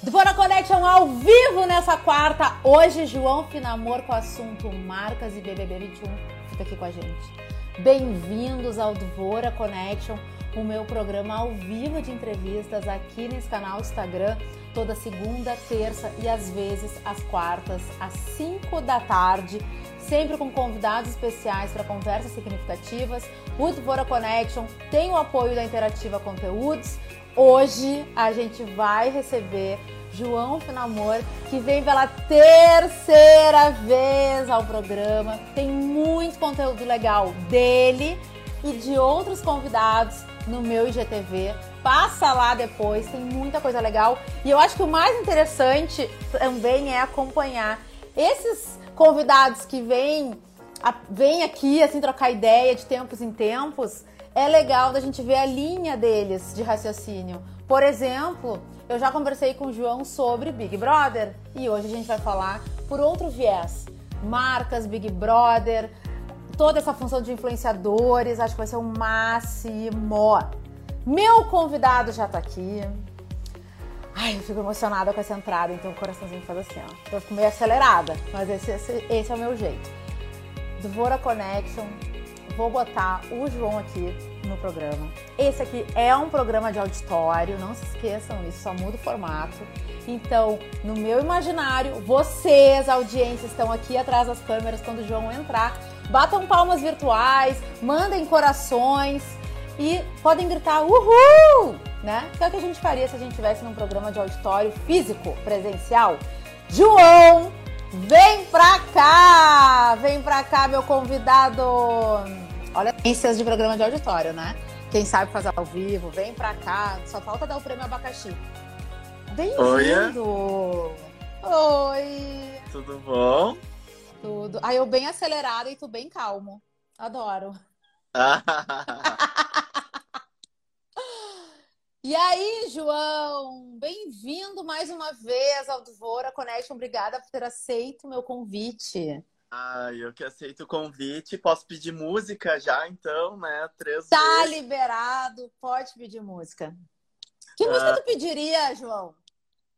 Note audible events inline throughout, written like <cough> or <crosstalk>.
Dvora Connection ao vivo nessa quarta. Hoje, João Finamor com o assunto Marcas e BBB 21. Fica aqui com a gente. Bem-vindos ao Dvora Connection, o meu programa ao vivo de entrevistas aqui nesse canal Instagram, toda segunda, terça e às vezes às quartas, às 5 da tarde, sempre com convidados especiais para conversas significativas. O Dvora Connection tem o apoio da Interativa Conteúdos Hoje a gente vai receber João Finamor, que vem pela terceira vez ao programa. Tem muito conteúdo legal dele e de outros convidados no meu IGTV. Passa lá depois, tem muita coisa legal. E eu acho que o mais interessante também é acompanhar esses convidados que vêm, vêm aqui assim trocar ideia de tempos em tempos é legal da gente ver a linha deles de raciocínio. Por exemplo, eu já conversei com o João sobre Big Brother e hoje a gente vai falar por outro viés. Marcas, Big Brother, toda essa função de influenciadores, acho que vai ser o máximo. Meu convidado já tá aqui. Ai, eu fico emocionada com essa entrada, então o coraçãozinho faz assim, ó. Eu fico meio acelerada, mas esse, esse, esse é o meu jeito. Dvora Connection, vou botar o João aqui no programa. Esse aqui é um programa de auditório, não se esqueçam isso, só muda o formato. Então, no meu imaginário, vocês, audiência, estão aqui atrás das câmeras quando o João entrar. Batam palmas virtuais, mandem corações e podem gritar uhul, né? Que é o que a gente faria se a gente estivesse num programa de auditório físico, presencial. João, vem pra cá! Vem pra cá, meu convidado! Olha, ciências de programa de auditório, né? Quem sabe fazer ao vivo, vem pra cá. Só falta dar o prêmio abacaxi. Bem-vindo! Oi! Tudo bom? Tudo. Aí eu bem acelerado e tu bem calmo. Adoro. <laughs> e aí, João? Bem-vindo mais uma vez ao Dvora Connection. Obrigada por ter aceito o meu convite. Ah, eu que aceito o convite. Posso pedir música já, então, né? Três Tá vezes. liberado, pode pedir música. Que ah. música tu pediria, João?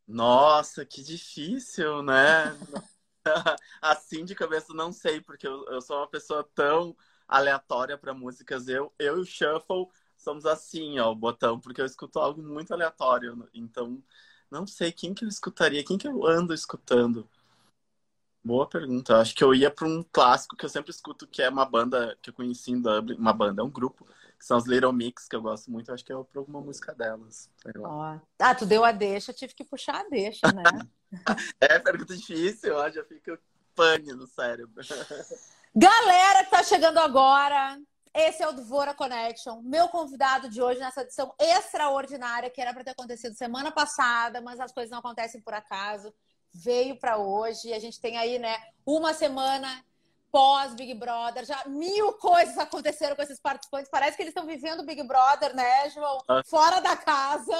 Nossa, que difícil, né? <laughs> assim de cabeça não sei, porque eu, eu sou uma pessoa tão aleatória para músicas. Eu, eu e o Shuffle somos assim, ó, o botão, porque eu escuto algo muito aleatório. Então, não sei quem que eu escutaria, quem que eu ando escutando. Boa pergunta. Acho que eu ia para um clássico que eu sempre escuto, que é uma banda que eu conheci em Dublin, uma banda, é um grupo, que são os Little Mix, que eu gosto muito. Acho que é para alguma música delas. Ah, tu deu a deixa, tive que puxar a deixa, né? <laughs> é, pergunta difícil, ó, já fica pane no cérebro. <laughs> Galera que tá chegando agora, esse é o Dvora Connection. Meu convidado de hoje nessa edição extraordinária, que era para ter acontecido semana passada, mas as coisas não acontecem por acaso veio para hoje. A gente tem aí, né, uma semana pós Big Brother, já mil coisas aconteceram com esses participantes. Parece que eles estão vivendo Big Brother, né, João? Ah. Fora da casa,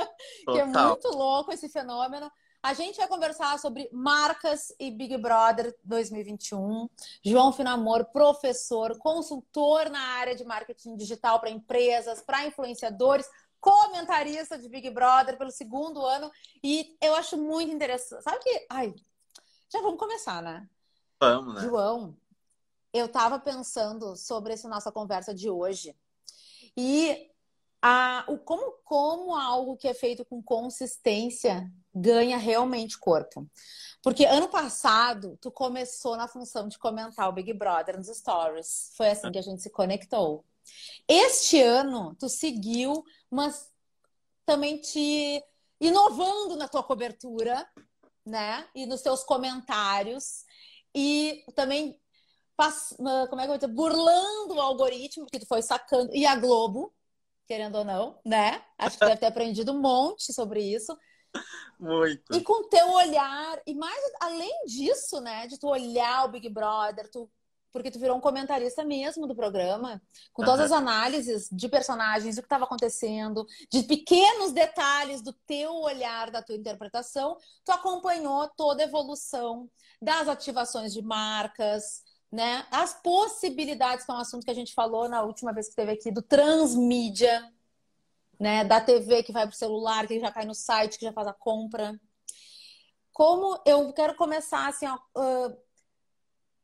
Total. <laughs> que é muito louco esse fenômeno. A gente vai conversar sobre marcas e Big Brother 2021. João Finamor, professor, consultor na área de marketing digital para empresas, para influenciadores, comentarista de Big Brother pelo segundo ano. E eu acho muito interessante. Sabe que. Ai, já vamos começar, né? Vamos, né? João, eu tava pensando sobre essa nossa conversa de hoje. E a, o, como, como algo que é feito com consistência ganha realmente corpo. Porque ano passado, tu começou na função de comentar o Big Brother nos stories. Foi assim que a gente se conectou. Este ano, tu seguiu, mas também te inovando na tua cobertura, né? E nos teus comentários. E também como é que eu vou dizer? burlando o algoritmo que tu foi sacando. E a Globo, querendo ou não, né? Acho que deve ter aprendido um monte sobre isso. Muito. E com teu olhar, e mais além disso, né? De tu olhar o Big Brother, tu porque tu virou um comentarista mesmo do programa, com todas as análises de personagens, do que estava acontecendo, de pequenos detalhes do teu olhar, da tua interpretação, tu acompanhou toda a evolução das ativações de marcas, né? As possibilidades, que é um assunto que a gente falou na última vez que esteve aqui, do transmídia, né? Da TV que vai para o celular, que já cai no site, que já faz a compra. como eu quero começar assim, ó, uh,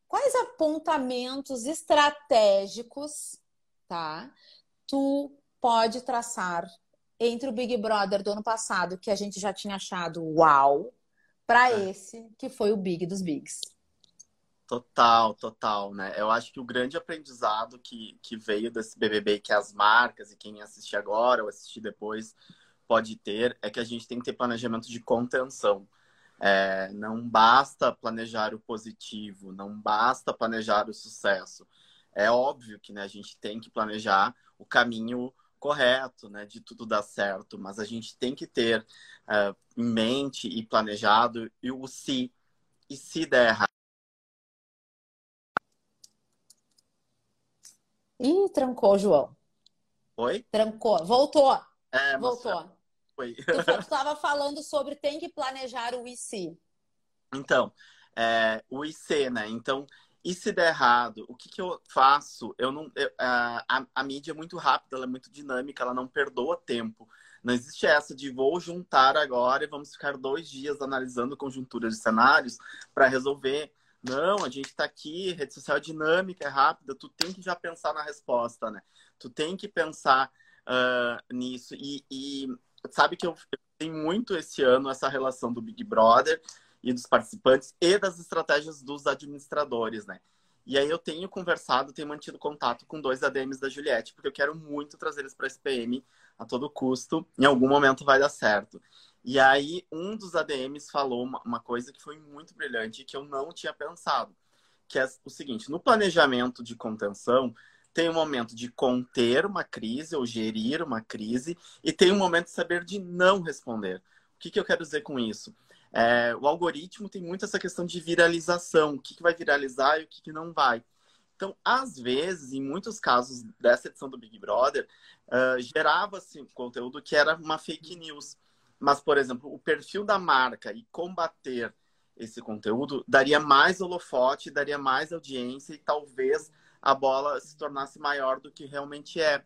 quais apontamentos estratégicos, tá? Tu pode traçar entre o Big Brother do ano passado, que a gente já tinha achado uau, para é. esse que foi o Big dos Bigs. Total, total, né? Eu acho que o grande aprendizado que, que veio desse BBB, que as marcas e quem assistir agora ou assistir depois pode ter, é que a gente tem que ter planejamento de contenção. É, não basta planejar o positivo, não basta planejar o sucesso. É óbvio que né, a gente tem que planejar o caminho correto, né, de tudo dar certo, mas a gente tem que ter uh, em mente e planejado e o se. E se der errado? Ih, trancou, João. Oi? Trancou. Voltou. É, Voltou. Foi. Tu <laughs> estava falando sobre tem que planejar o IC. Então, é, o IC, né? Então, e se der errado, o que, que eu faço? Eu não, eu, a, a, mídia é muito rápida, ela é muito dinâmica, ela não perdoa tempo. Não existe essa de vou juntar agora e vamos ficar dois dias analisando conjunturas de cenários para resolver. Não, a gente está aqui, rede social é dinâmica, é rápida, tu tem que já pensar na resposta, né? Tu tem que pensar uh, nisso. E, e, sabe que eu, tenho muito esse ano essa relação do Big Brother e dos participantes e das estratégias dos administradores, né? E aí eu tenho conversado, tenho mantido contato com dois ADMs da Juliette, porque eu quero muito trazer eles para a SPM a todo custo. Em algum momento vai dar certo. E aí, um dos ADMs falou uma, coisa que foi muito brilhante que eu não tinha pensado, que é o seguinte: no planejamento de contenção, tem um momento de conter uma crise ou gerir uma crise, e tem um momento de saber de não responder. O que, que eu quero dizer com isso? É, o algoritmo tem muito essa questão de viralização, o que, que vai viralizar e o que, que não vai. Então, às vezes, em muitos casos dessa edição do Big Brother, uh, gerava-se conteúdo que era uma fake news. Mas, por exemplo, o perfil da marca e combater esse conteúdo daria mais holofote, daria mais audiência e talvez a bola se tornasse maior do que realmente é.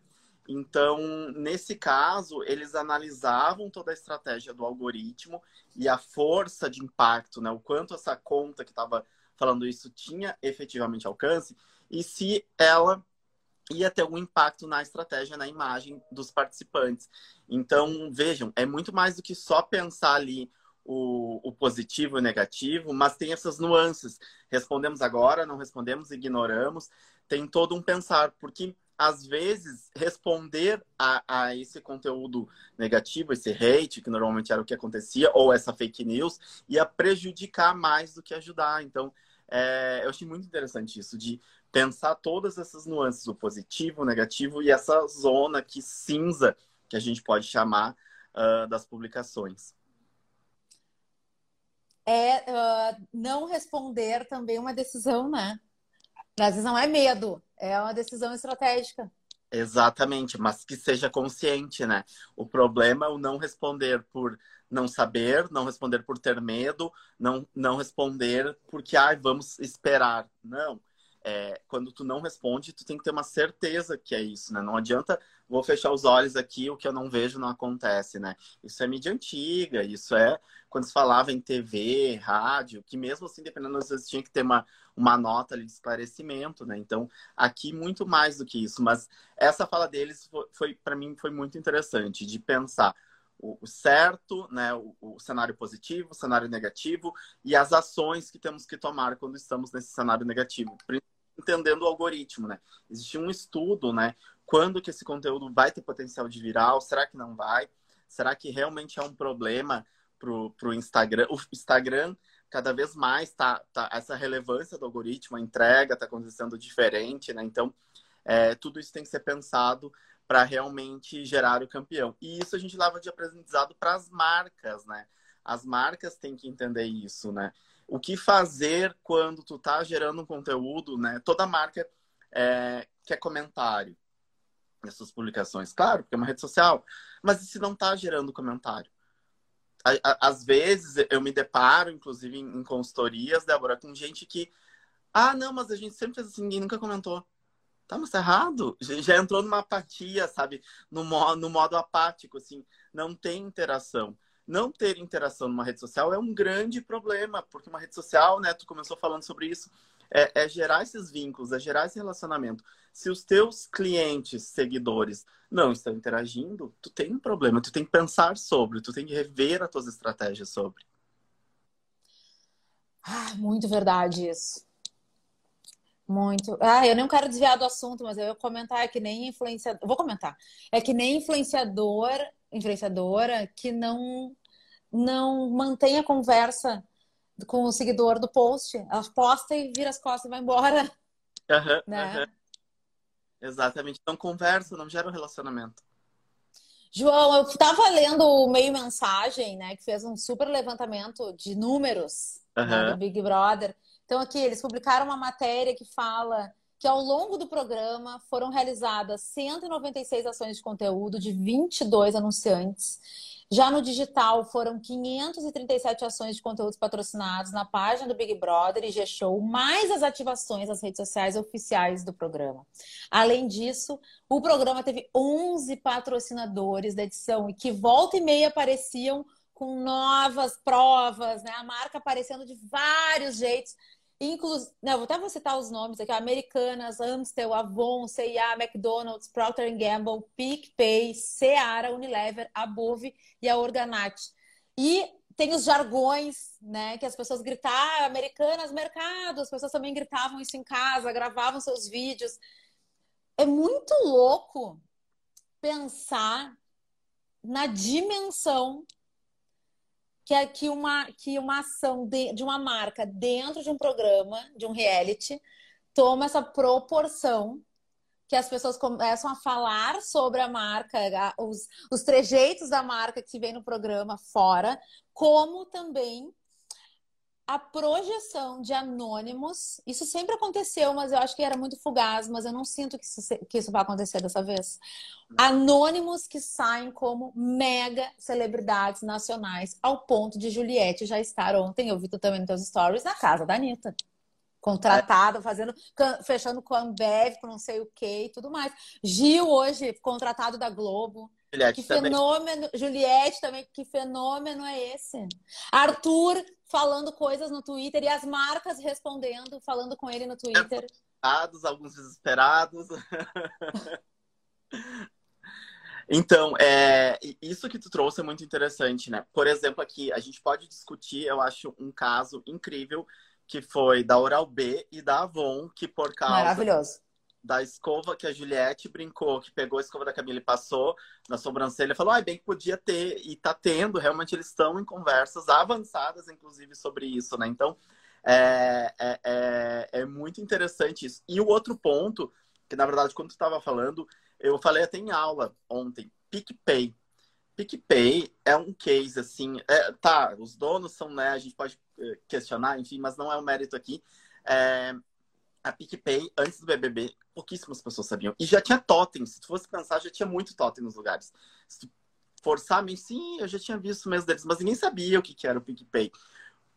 Então, nesse caso, eles analisavam toda a estratégia do algoritmo e a força de impacto, né? o quanto essa conta que estava falando isso tinha efetivamente alcance e se ela ia ter algum impacto na estratégia, na imagem dos participantes. Então, vejam, é muito mais do que só pensar ali o, o, positivo e o negativo, mas tem essas nuances. Respondemos agora, não respondemos, ignoramos. Tem todo um pensar, porque às vezes responder a, a esse conteúdo negativo, esse hate, que normalmente era o que acontecia, ou essa fake news, ia prejudicar mais do que ajudar. Então, é, eu achei muito interessante isso, de pensar todas essas nuances, o positivo, o negativo e essa zona que cinza que a gente pode chamar uh, das publicações. É uh, não responder também uma decisão, né? Às vezes não é medo, é uma decisão estratégica. Exatamente, mas que seja consciente, né? O problema é o não responder por não saber, não responder por ter medo, não, não responder porque, ah, vamos esperar. Não é, quando tu não responde, tu tem que ter uma certeza que é isso, né? Não adianta, vou fechar os olhos aqui, o que eu não vejo não acontece, né? Isso é mídia antiga, isso é quando se falava em TV, rádio, que mesmo assim, dependendo, às vezes tinha que ter uma, uma nota de esclarecimento, né? Então, aqui muito mais do que isso, mas essa fala deles foi, foi para mim, foi muito interessante, de pensar o certo, né, o, o, cenário positivo, o cenário negativo e as ações que temos que tomar quando estamos nesse cenário negativo, entendendo o algoritmo, né? Existe um estudo, né? Quando que esse conteúdo vai ter potencial de viral? Será que não vai? Será que realmente é um problema pro, pro Instagram? O Instagram cada vez mais tá, tá essa relevância do algoritmo, a entrega está acontecendo diferente, né? Então, é, tudo isso tem que ser pensado para realmente gerar o campeão. E isso a gente leva de aprendizado para as marcas, né? As marcas têm que entender isso, né? O que fazer quando tu tá gerando um conteúdo, né? Toda marca é, quer comentário nas suas publicações, claro, porque é uma rede social. Mas e se não tá gerando comentário? Às vezes eu me deparo, inclusive em consultorias, Débora, com gente que. Ah, não, mas a gente sempre fez assim, ninguém nunca comentou. Tá, mas tá errado. Já entrou numa apatia, sabe? No modo, no modo apático, assim. Não tem interação. não ter interação numa rede social é um grande problema, porque uma rede social, né, tu começou falando sobre isso, é, é gerar esses vínculos, é gerar esse relacionamento. Se os teus clientes, seguidores, não estão interagindo, tu tem um problema, tu tem que pensar sobre, tu tem que rever as tuas estratégias sobre. Ah, muito verdade isso. Muito. Ah, eu não quero desviar do assunto, mas eu vou comentar é que nem influenciador. Vou comentar. É que nem influenciador, influenciadora que não não mantém a conversa com o seguidor do post. Ela posta e vira as costas e vai embora. Uhum, né? Uhum. Exatamente. Não conversa, não gera um relacionamento. João, eu estava lendo o meio mensagem, né, que fez um super levantamento de números uhum. né, do Big Brother. Então aqui eles publicaram uma matéria que fala que ao longo do programa foram realizadas 196 ações de conteúdo de 22 anunciantes já no digital, foram 537 ações de conteúdos patrocinados na página do Big Brother e G-Show, mais as ativações nas redes sociais oficiais do programa. Além disso, o programa teve 11 patrocinadores da edição e que volta e meia apareciam com novas provas, né? A marca aparecendo de vários jeitos. Inclusive, vou até vou citar os nomes aqui: Americanas, Amstel, Avon, C&A, McDonald's, Procter Gamble, PicPay, Seara, Unilever, Above e a Organat. E tem os jargões, né? Que as pessoas gritavam, Americanas, mercado. As pessoas também gritavam isso em casa, gravavam seus vídeos. É muito louco pensar na dimensão que é que uma, que uma ação de, de uma marca dentro de um programa, de um reality, toma essa proporção que as pessoas começam a falar sobre a marca, os, os trejeitos da marca que vem no programa fora, como também a projeção de anônimos, isso sempre aconteceu, mas eu acho que era muito fugaz, mas eu não sinto que isso, que isso vai acontecer dessa vez. Anônimos que saem como mega celebridades nacionais, ao ponto de Juliette já estar ontem, eu vi tu também nos teus stories, na casa da Anitta. Contratada, fazendo, fechando com a Ambev, com não sei o que e tudo mais. Gil hoje, contratado da Globo. Juliette que também. fenômeno, Juliette também, que fenômeno é esse? Arthur falando coisas no Twitter e as marcas respondendo, falando com ele no Twitter. Desesperados, alguns desesperados. <laughs> então, é, isso que tu trouxe é muito interessante, né? Por exemplo, aqui a gente pode discutir, eu acho, um caso incrível que foi da Oral B e da Avon, que por causa Maravilhoso da escova que a Juliette brincou, que pegou a escova da Camila e passou na sobrancelha, falou, ah, bem que podia ter, e tá tendo, realmente eles estão em conversas avançadas, inclusive, sobre isso, né? Então, é, é, é, é muito interessante isso. E o outro ponto, que na verdade, quando tu estava falando, eu falei até em aula ontem, PicPay. PicPay é um case, assim, é, tá, os donos são, né, a gente pode eh, questionar, enfim, mas não é o mérito aqui. É, a PicPay, antes do BBB, pouquíssimas pessoas sabiam. E já tinha totem. Se tu fosse pensar, já tinha muito totem nos lugares. Se tu forçar, sim, eu já tinha visto mesmo deles, mas ninguém sabia o que, que era o PicPay.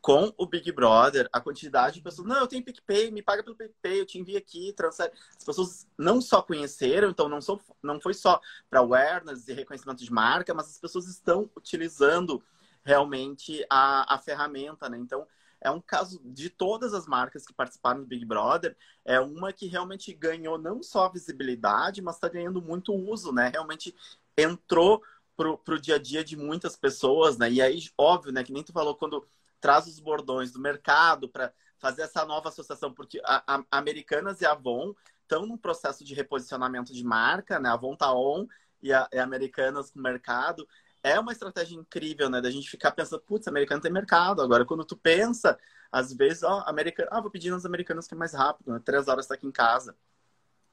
Com o Big Brother, a quantidade de pessoas, não, eu tenho PicPay, me paga pelo PicPay, eu te envio aqui, transfere. As pessoas não só conheceram, então não, sou, não foi só para awareness e reconhecimento de marca, mas as pessoas estão utilizando realmente a, a ferramenta, né? Então, é um caso de todas as marcas que participaram do Big Brother, é uma que realmente ganhou não só visibilidade, mas está ganhando muito uso, né? Realmente entrou pro, pro dia a dia de muitas pessoas, né? E aí, óbvio, né? Que nem tu falou quando traz os bordões do mercado para fazer essa nova associação, porque a, a Americanas e a Avon estão num processo de reposicionamento de marca, né? A Avon tá on e a, e a Americanas com o mercado é uma estratégia incrível, né? Da gente ficar pensando, putz, americano tem mercado. Agora, quando tu pensa, às vezes, ó, americano, ah, vou pedir nos americanos que é mais rápido, né? Três horas tá aqui em casa.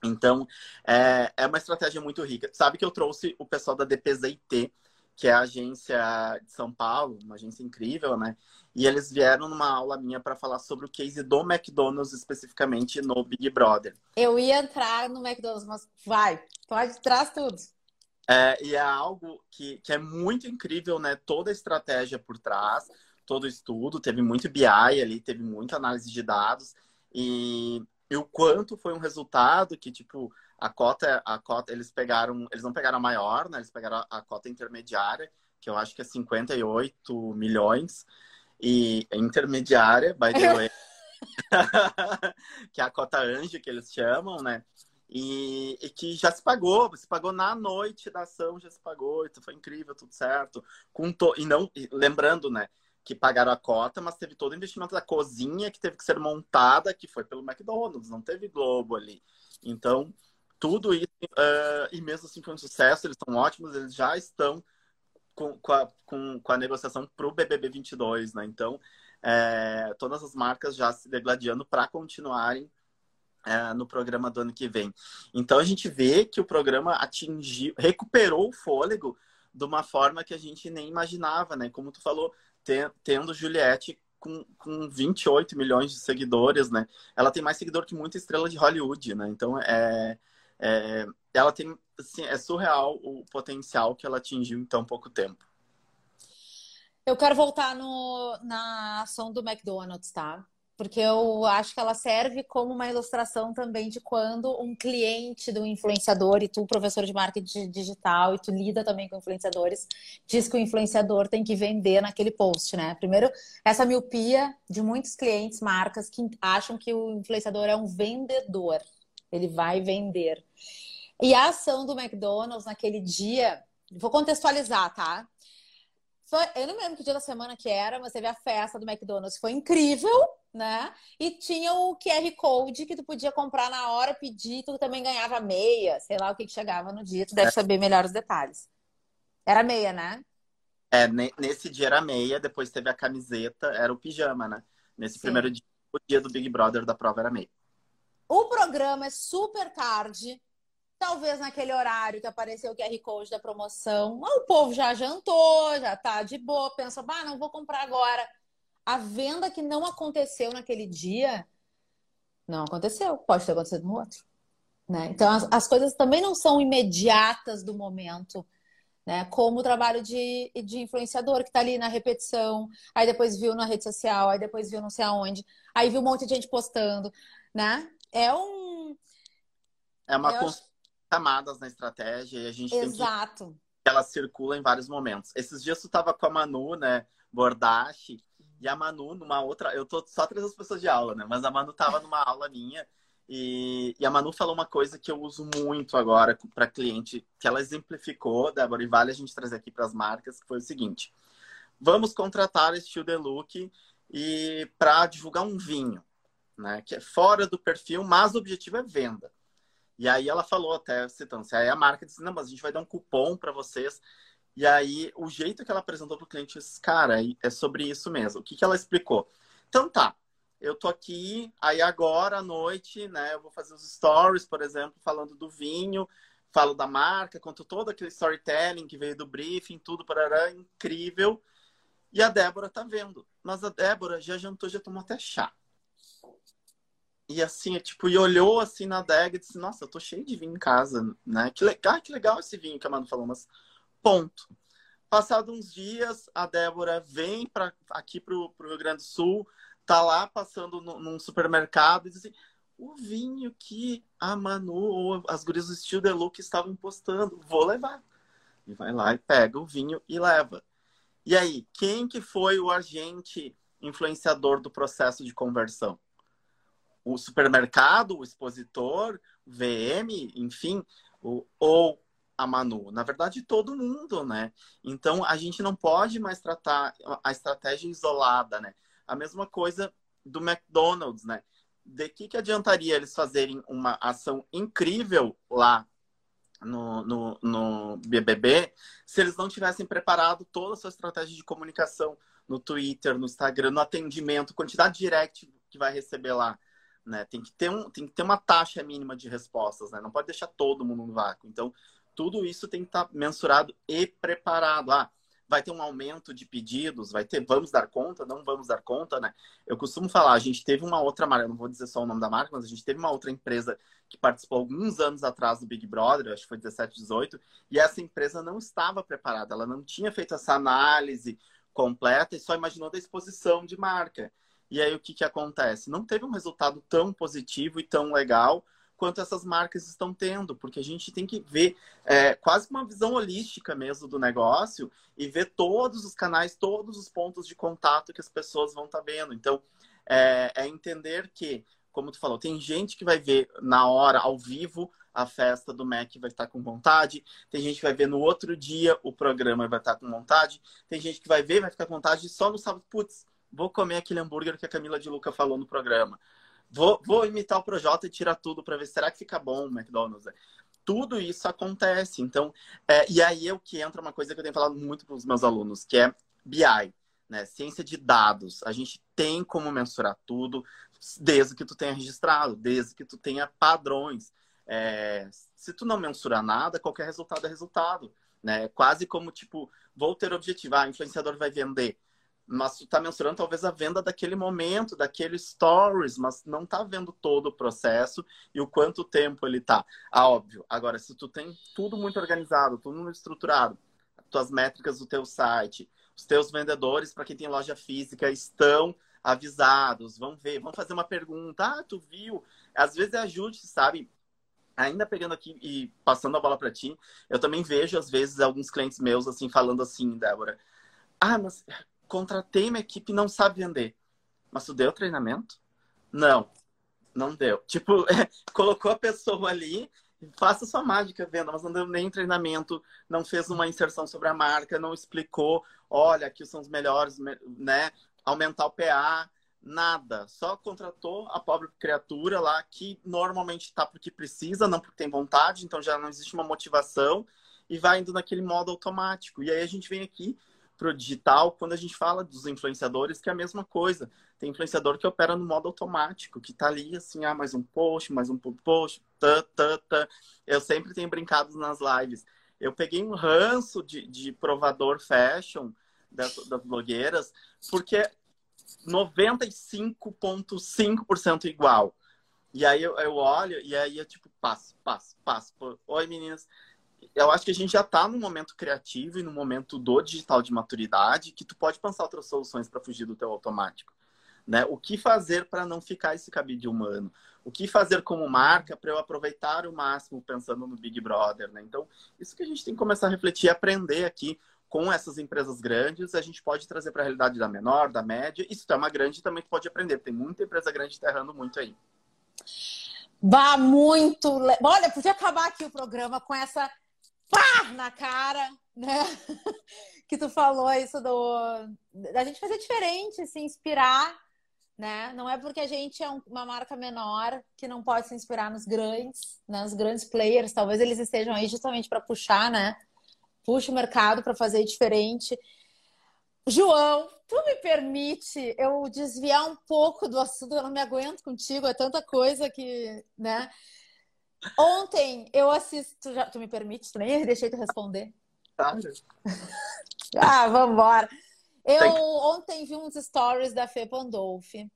Então, é, é uma estratégia muito rica. Sabe que eu trouxe o pessoal da DPZIT, que é a agência de São Paulo, uma agência incrível, né? E eles vieram numa aula minha para falar sobre o case do McDonald's especificamente no Big Brother. Eu ia entrar no McDonald's, mas vai, pode traz tudo. É, e é algo que, que é muito incrível, né? Toda a estratégia por trás, todo o estudo, teve muito BI ali, teve muita análise de dados e, e o quanto foi um resultado que, tipo, a cota, a cota, eles pegaram, eles não pegaram a maior, né? Eles pegaram a, a cota intermediária, que eu acho que é 58 milhões, e é intermediária, by the <laughs> way, <laughs> que é a cota anjo que eles chamam, né? E, e, que já se pagou, se pagou na noite da ação, já se pagou, então foi incrível, tudo certo. Com to... E não, e lembrando, né, que pagaram a cota, mas teve todo o investimento da cozinha que teve que ser montada, que foi pelo McDonald's, não teve Globo ali. Então, tudo isso, uh, e mesmo assim foi um sucesso, eles estão ótimos, eles já estão com, com, a, com, com a negociação para o BBB 22, né? Então, é, todas as marcas já se degladiando para continuarem é, no programa do ano que vem. Então, a gente vê que o programa atingiu, recuperou o fôlego de uma forma que a gente nem imaginava, né? Como tu falou, tendo Juliette com, com 28 milhões de seguidores, né? Ela tem mais seguidor que muita estrela de Hollywood, né? Então, é, é, ela tem, assim, é surreal o potencial que ela atingiu em tão pouco tempo. Eu quero voltar no, na ação do McDonald's, tá? Porque eu acho que ela serve como uma ilustração também de quando um cliente do influenciador, e tu, professor de marketing digital, e tu lida também com influenciadores, diz que o influenciador tem que vender naquele post, né? Primeiro, essa miopia de muitos clientes, marcas, que acham que o influenciador é um vendedor. Ele vai vender. E a ação do McDonald's naquele dia, vou contextualizar, tá? Eu não lembro que dia da semana que era, mas teve a festa do McDonald's, foi incrível, né? E tinha o QR Code que tu podia comprar na hora, pedir, tu também ganhava meia, sei lá o que, que chegava no dia, tu deve é. saber melhor os detalhes. Era meia, né? É, nesse dia era meia, depois teve a camiseta, era o pijama, né? Nesse Sim. primeiro dia, o dia do Big Brother da prova era meia. O programa é super tarde. Talvez naquele horário que apareceu o QR Code da promoção, o povo já jantou, já tá de boa, pensa, ah, não vou comprar agora. A venda que não aconteceu naquele dia, não aconteceu. Pode ter acontecido no outro. Né? Então, as, as coisas também não são imediatas do momento. Né? Como o trabalho de, de influenciador que está ali na repetição, aí depois viu na rede social, aí depois viu não sei aonde, aí viu um monte de gente postando, né? é um. É uma acho... camadas na estratégia e a gente Exato. tem que. Ela circula em vários momentos. Esses dias tu tava com a Manu, né? Bordache, e a Manu numa outra. Eu tô só três pessoas de aula, né? Mas a Manu tava numa <laughs> aula minha. E, e, a Manu falou uma coisa que eu uso muito agora para cliente, que ela exemplificou, Débora, e vale a gente trazer aqui para as marcas, que foi o seguinte: vamos contratar este The Look e para divulgar um vinho né? Que é fora do perfil, mas o objetivo é venda. E aí ela falou até, citando, aí a marca disse, não, mas a gente vai dar um cupom para vocês. E aí o jeito que ela apresentou para o cliente, disse, cara, é sobre isso mesmo. O que, que ela explicou? Então tá, eu tô aqui, aí agora à noite, né, eu vou fazer os stories, por exemplo, falando do vinho, falo da marca, conto todo aquele storytelling que veio do briefing, tudo para incrível. E a Débora tá vendo. Mas a Débora já jantou, já tomou até chá. E assim, tipo, e olhou assim na adega e disse, nossa, eu tô cheio de vinho em casa, né? Que legal, que legal esse vinho que a Manu falou, mas ponto. Passado uns dias, a Débora vem para aqui pro, pro Rio Grande do Sul, tá lá passando no, num supermercado e diz assim, o vinho que a Manu ou as gurias do Estilo de Look estavam postando, vou levar. E vai lá e pega o vinho e leva. E aí, quem que foi o agente influenciador do processo de conversão? o supermercado, o expositor, o VM, enfim, o, ou a Manu. Na verdade, todo mundo, né? Então, a gente não pode mais tratar a estratégia isolada, né? A mesma coisa do McDonald's, né? De que, que adiantaria eles fazerem uma ação incrível lá no, no, no BBB se eles não tivessem preparado toda a sua estratégia de comunicação no Twitter, no Instagram, no atendimento, quantidade de direct que vai receber lá né? Tem que ter, um, tem que ter uma taxa mínima de respostas, né? Não pode deixar todo mundo no vácuo. Então, tudo isso tem que estar mensurado e preparado. Ah, vai ter um aumento de pedidos, vai ter, vamos dar conta, não vamos dar conta, né? Eu costumo falar, a gente teve uma outra marca, não vou dizer só o nome da marca, mas a gente teve uma outra empresa que participou alguns anos atrás do Big Brother, acho que foi 17, 18, e essa empresa não estava preparada, ela não tinha feito essa análise completa e só imaginou da exposição de marca. E aí o que, que acontece? Não teve um resultado tão positivo e tão legal quanto essas marcas estão tendo, porque a gente tem que ver é, quase uma visão holística mesmo do negócio e ver todos os canais, todos os pontos de contato que as pessoas vão estar tá vendo. Então, é, é entender que, como tu falou, tem gente que vai ver na hora, ao vivo, a festa do Mac vai estar com vontade. Tem gente que vai ver no outro dia o programa vai estar com vontade. Tem gente que vai ver, vai ficar com vontade só no sábado. Putz, vou comer aquele hambúrguer que a Camila de Luca falou no programa. Vou, vou imitar o Projota e tirar tudo para ver será que fica bom o McDonald's. Tudo isso acontece. Então, é, e aí é o que entra uma coisa que eu tenho falado muito para os meus alunos, que é BI, né? Ciência de dados. A gente tem como mensurar tudo desde que tu tenha registrado, desde que tu tenha padrões. É, se tu não mensurar nada, qualquer resultado é resultado. Né? Quase como, tipo, vou ter objetivo, ah, influenciador vai vender mas tu tá mensurando talvez a venda daquele momento, daquele stories, mas não tá vendo todo o processo e o quanto tempo ele tá. Ah, óbvio. Agora, se tu tem tudo muito organizado, tudo muito estruturado, tuas métricas do teu site, os teus vendedores, para quem tem loja física, estão avisados, vão ver, vão fazer uma pergunta, ah, tu viu? Às vezes é ajude, sabe? Ainda pegando aqui e passando a bola para ti, eu também vejo às vezes alguns clientes meus assim falando assim, Débora, ah, mas contratei uma equipe e não sabe vender. Mas tu deu treinamento? Não, não deu. Tipo, <laughs> é, colocou a pessoa ali, faça sua mágica venda, mas não deu nem treinamento, não fez uma inserção sobre a marca, não explicou, olha, aqui são os melhores, né? Aumentar o PA, nada. Só contratou a pobre criatura lá que normalmente está porque precisa, não porque tem vontade, então já não existe uma motivação e vai indo naquele modo automático. E aí a gente vem aqui pro digital quando a gente fala dos influenciadores, que é a mesma coisa. Tem influenciador que opera no modo automático, que tá ali assim, ah, mais um post, mais um post, tá, tá, tá. Eu sempre tenho brincado nas lives. Eu peguei um ranço de, de provador fashion das, das blogueiras, porque 95,5% igual. E aí eu, eu, olho e aí eu tipo, passo, passo, passo. Oi, meninas eu acho que a gente já está no momento criativo e no momento do digital de maturidade que tu pode pensar outras soluções para fugir do teu automático. Né? O que fazer para não ficar esse cabide humano? O que fazer como marca para eu aproveitar o máximo pensando no Big Brother? Né? Então, isso que a gente tem que começar a refletir e aprender aqui com essas empresas grandes. A gente pode trazer para a realidade da menor, da média. Tu é uma grande, também tu pode aprender. Tem muita empresa grande errando muito aí. Vá muito. Olha, podia acabar aqui o programa com essa pá na cara, né? <laughs> que tu falou isso do da gente fazer diferente, se inspirar, né? Não é porque a gente é uma marca menor que não pode se inspirar nos grandes, né? Grandes players, talvez eles estejam aí justamente para puxar, né? Puxa o mercado para fazer diferente. João, tu me permite eu desviar um pouco do assunto, eu não me aguento contigo, é tanta coisa que, né? Ontem eu assisto. Já, tu me permite? Tu nem deixei tu responder. Tá. <laughs> ah, vambora. Eu ontem vi uns stories da Fê Pandolfi,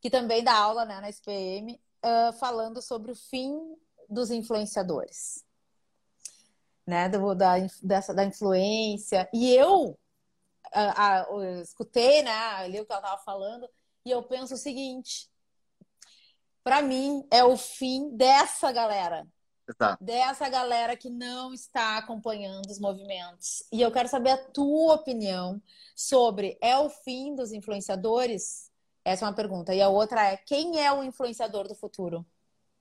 que também dá aula né, na SPM, uh, falando sobre o fim dos influenciadores. Né, do, da, dessa, da influência. E eu, uh, uh, escutei, né, ali o que ela estava falando, e eu penso o seguinte: para mim, é o fim dessa galera. Exato. Dessa galera que não está acompanhando os movimentos. E eu quero saber a tua opinião sobre é o fim dos influenciadores? Essa é uma pergunta. E a outra é: quem é o influenciador do futuro?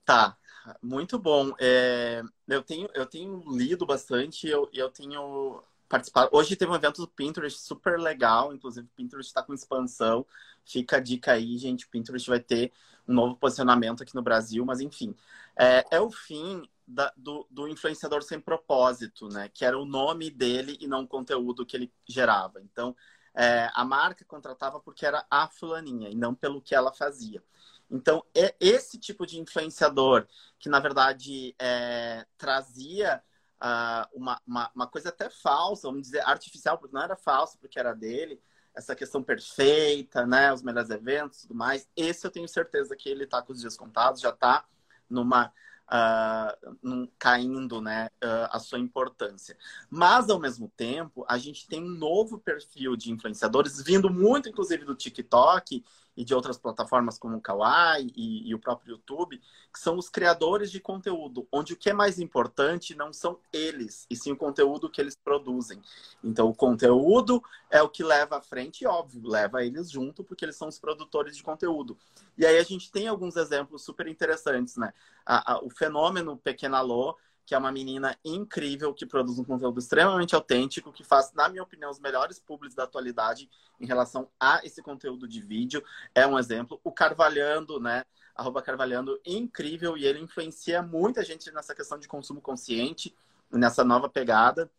Tá, muito bom. É, eu, tenho, eu tenho lido bastante e eu, eu tenho participado. Hoje teve um evento do Pinterest super legal, inclusive o Pinterest está com expansão. Fica a dica aí, gente. O Pinterest vai ter um novo posicionamento aqui no Brasil, mas enfim. É, é o fim da, do, do, influenciador sem propósito, né? Que era o nome dele e não o conteúdo que ele gerava. Então, é, a marca contratava porque era a fulaninha e não pelo que ela fazia. Então, é esse tipo de influenciador que, na verdade, é, trazia uh, uma, uma, uma, coisa até falsa, vamos dizer, artificial, porque não era falso, porque era dele, essa questão perfeita, né? Os melhores eventos e tudo mais. Esse eu tenho certeza que ele está com os dias contados, já está numa. Uh, num, caindo né, uh, a sua importância. Mas, ao mesmo tempo, a gente tem um novo perfil de influenciadores, vindo muito, inclusive, do TikTok, e de outras plataformas como o Kawaii e, e, o próprio YouTube, que são os criadores de conteúdo, onde o que é mais importante não são eles, e sim o conteúdo que eles produzem. Então, o conteúdo é o que leva à frente, e óbvio, leva eles junto, porque eles são os produtores de conteúdo. E aí a gente tem alguns exemplos super interessantes, né? A, a, o fenômeno Pequena Lô, que é uma menina incrível, que produz um conteúdo extremamente autêntico, que faz, na minha opinião, os melhores públicos da atualidade em relação a esse conteúdo de vídeo. É um exemplo. O Carvalhando, né? Arroba Carvalhando, incrível, e ele influencia muita gente nessa questão de consumo consciente, nessa nova pegada.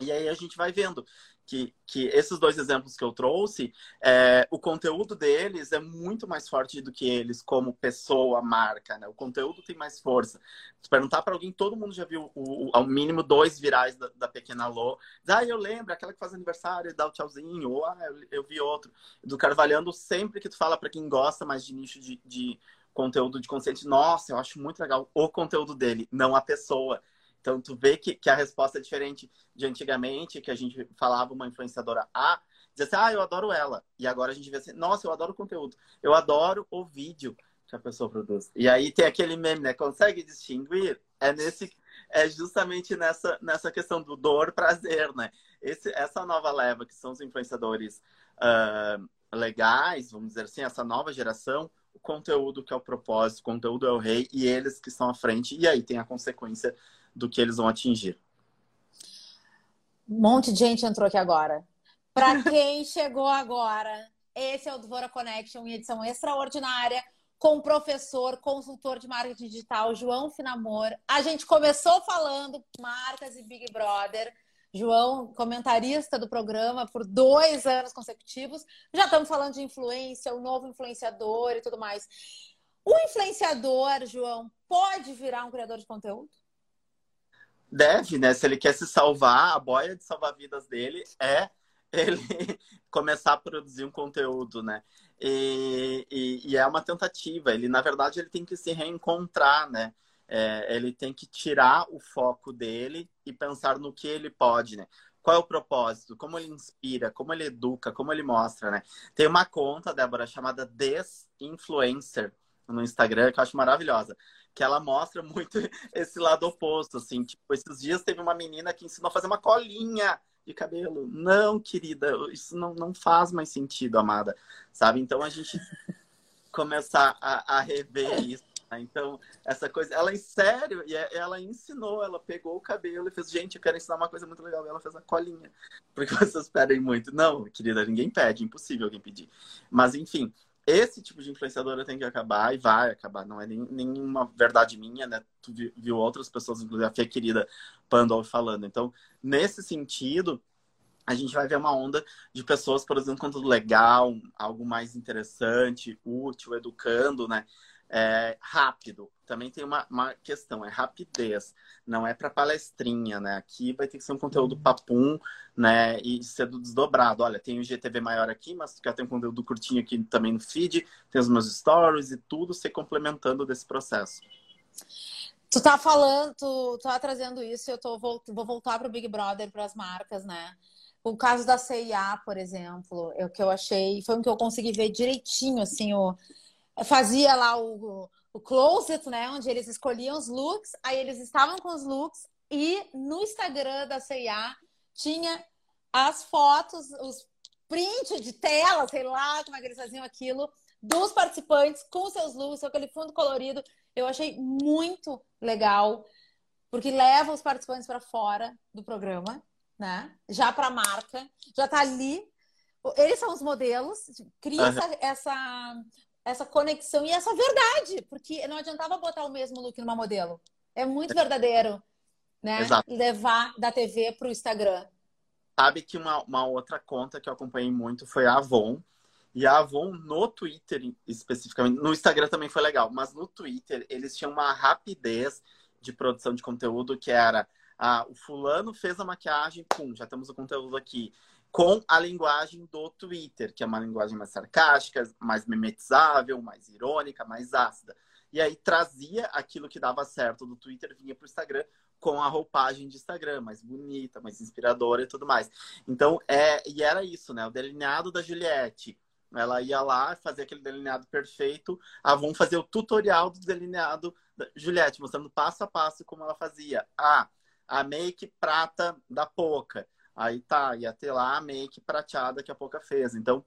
E aí a gente vai vendo que, que esses dois exemplos que eu trouxe, é, o conteúdo deles é muito mais forte do que eles como pessoa, marca, né? O conteúdo tem mais força. Se perguntar para alguém, todo mundo já viu o, o, ao mínimo dois virais da, da Pequena Lô. Ah, eu lembro, aquela que faz aniversário e dá o tchauzinho. Ou, ah, eu, eu vi outro. Do Carvalhando, sempre que tu fala para quem gosta mais de nicho de, de conteúdo de consciente, nossa, eu acho muito legal o conteúdo dele, não a pessoa. Então, tu vê que, que a resposta é diferente de antigamente, que a gente falava uma influenciadora A, dizia assim, ah, eu adoro ela. E agora a gente vê assim, nossa, eu adoro o conteúdo. Eu adoro o vídeo que a pessoa produz. E aí tem aquele meme, né? Consegue distinguir? É nesse é justamente nessa, nessa questão do dor prazer, né? Esse, essa nova leva, que são os influenciadores uh, legais, vamos dizer assim, essa nova geração, o conteúdo que é o propósito, o conteúdo é o rei, e eles que estão à frente, e aí tem a consequência do que eles vão atingir. Um monte de gente entrou aqui agora. Para <laughs> quem chegou agora, esse é o Dvora Connection edição extraordinária com o professor, consultor de marketing digital, João Finamor. A gente começou falando marcas e Big Brother. João, comentarista do programa por dois anos consecutivos. Já estamos falando de influência, o novo influenciador e tudo mais. O influenciador, João, pode virar um criador de conteúdo? Deve, né? Se ele quer se salvar, a boia de salvar vidas dele é ele <laughs> começar a produzir um conteúdo, né? E, e, e, é uma tentativa. Ele, na verdade, ele tem que se reencontrar, né? É, ele tem que tirar o foco dele e pensar no que ele pode, né? Qual é o propósito? Como ele inspira? Como ele educa? Como ele mostra, né? Tem uma conta, Débora, chamada Desinfluencer no Instagram, que eu acho maravilhosa que ela mostra muito <laughs> esse lado oposto, assim. Tipo, esses dias teve uma menina que ensinou a fazer uma colinha de cabelo. Não, querida, isso não, não faz mais sentido, amada. Sabe? Então a gente <laughs> começar a, a rever isso. Né? Então, essa coisa, ela em sério, e é, ela ensinou, ela pegou o cabelo e fez, gente, eu quero ensinar uma coisa muito legal. E ela fez a colinha. <laughs> Porque vocês pedem muito. Não, querida, ninguém pede, impossível alguém pedir. Mas, enfim, esse tipo de influenciadora tem que acabar e vai acabar. Não é nem, nenhuma verdade minha, né? Tu viu outras pessoas, inclusive a Fê querida Pandol falando. Então, nesse sentido, a gente vai ver uma onda de pessoas produzindo conteúdo legal, algo mais interessante, útil, educando, né? É, rápido. Também tem uma, uma questão, é rapidez. Não é para palestrinha, né? Aqui vai ter que ser um conteúdo papum, né? E ser desdobrado. Olha, tem o GTV maior aqui, mas quer ter um conteúdo curtinho aqui também no feed, tem os meus stories e tudo se complementando desse processo. Tu tá falando, tu, tá trazendo isso, eu tô, vou, vou voltar para o Big Brother, para as marcas, né? O caso da CIA, por exemplo, é o que eu achei, foi um que eu consegui ver direitinho, assim, o, fazia lá o, o closet, né? Onde eles escolhiam os looks, aí eles estavam com os looks e no Instagram da CIA tinha as fotos, os prints de tela, sei lá como é que eles faziam aquilo, dos participantes com seus looks, com aquele fundo colorido. Eu achei muito legal, porque leva os participantes para fora do programa, né? Já para a marca, já tá ali. Eles são os modelos, cria uhum. essa, essa essa conexão e essa verdade, porque não adiantava botar o mesmo look numa modelo. É muito verdadeiro, né? Exato. Levar da TV para o Instagram. Sabe que uma, uma outra conta que eu acompanhei muito foi a Avon. E a Avon no Twitter, especificamente, no Instagram também foi legal, mas no Twitter eles tinham uma rapidez de produção de conteúdo que era ah, o fulano fez a maquiagem, pum, já temos o conteúdo aqui com a linguagem do Twitter, que é uma linguagem mais sarcástica, mais memetizável, mais irônica, mais ácida. E aí trazia aquilo que dava certo do Twitter, vinha para o Instagram com a roupagem de Instagram, mais bonita, mais inspiradora e tudo mais. Então, é, e era isso, né? O delineado da Juliette, Ela ia lá fazer aquele delineado perfeito. Ah, vamos fazer o tutorial do delineado da Juliette, mostrando passo a passo como ela fazia. Ah, a make prata da Poca. Aí tá, ia ter lá a make prateada que a Poca fez. Então,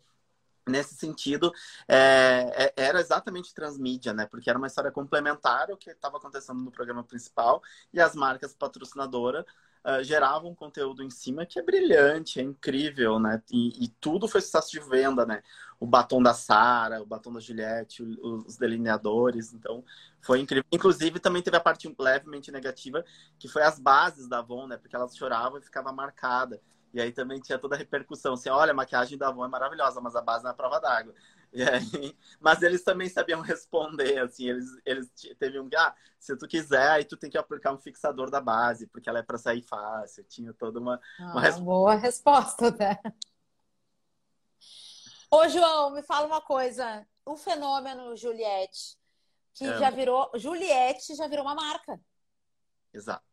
nesse sentido, é, é, era exatamente transmídia, né? Porque era uma história complementar ao que estava acontecendo no programa principal e as marcas patrocinadoras uh, geravam conteúdo em cima que é brilhante, é incrível, né? E, e tudo foi sucesso de venda, né? O batom da Sara, o batom da Juliette, os delineadores, então foi incrível. Inclusive também teve a parte levemente negativa, que foi as bases da Avon, né? Porque elas choravam e ficava marcada. E aí também tinha toda a repercussão, assim, olha, a maquiagem da Avon é maravilhosa, mas a base não é prova d'água. Aí, mas eles também sabiam responder, assim, eles, eles teve um, ah, se tu quiser, aí tu tem que aplicar um fixador da base, porque ela é para sair fácil. Tinha toda uma, ah, uma resposta. Boa resposta, né? Ô, João, me fala uma coisa. O fenômeno Juliette, que é. já virou. Juliette já virou uma marca. Exato.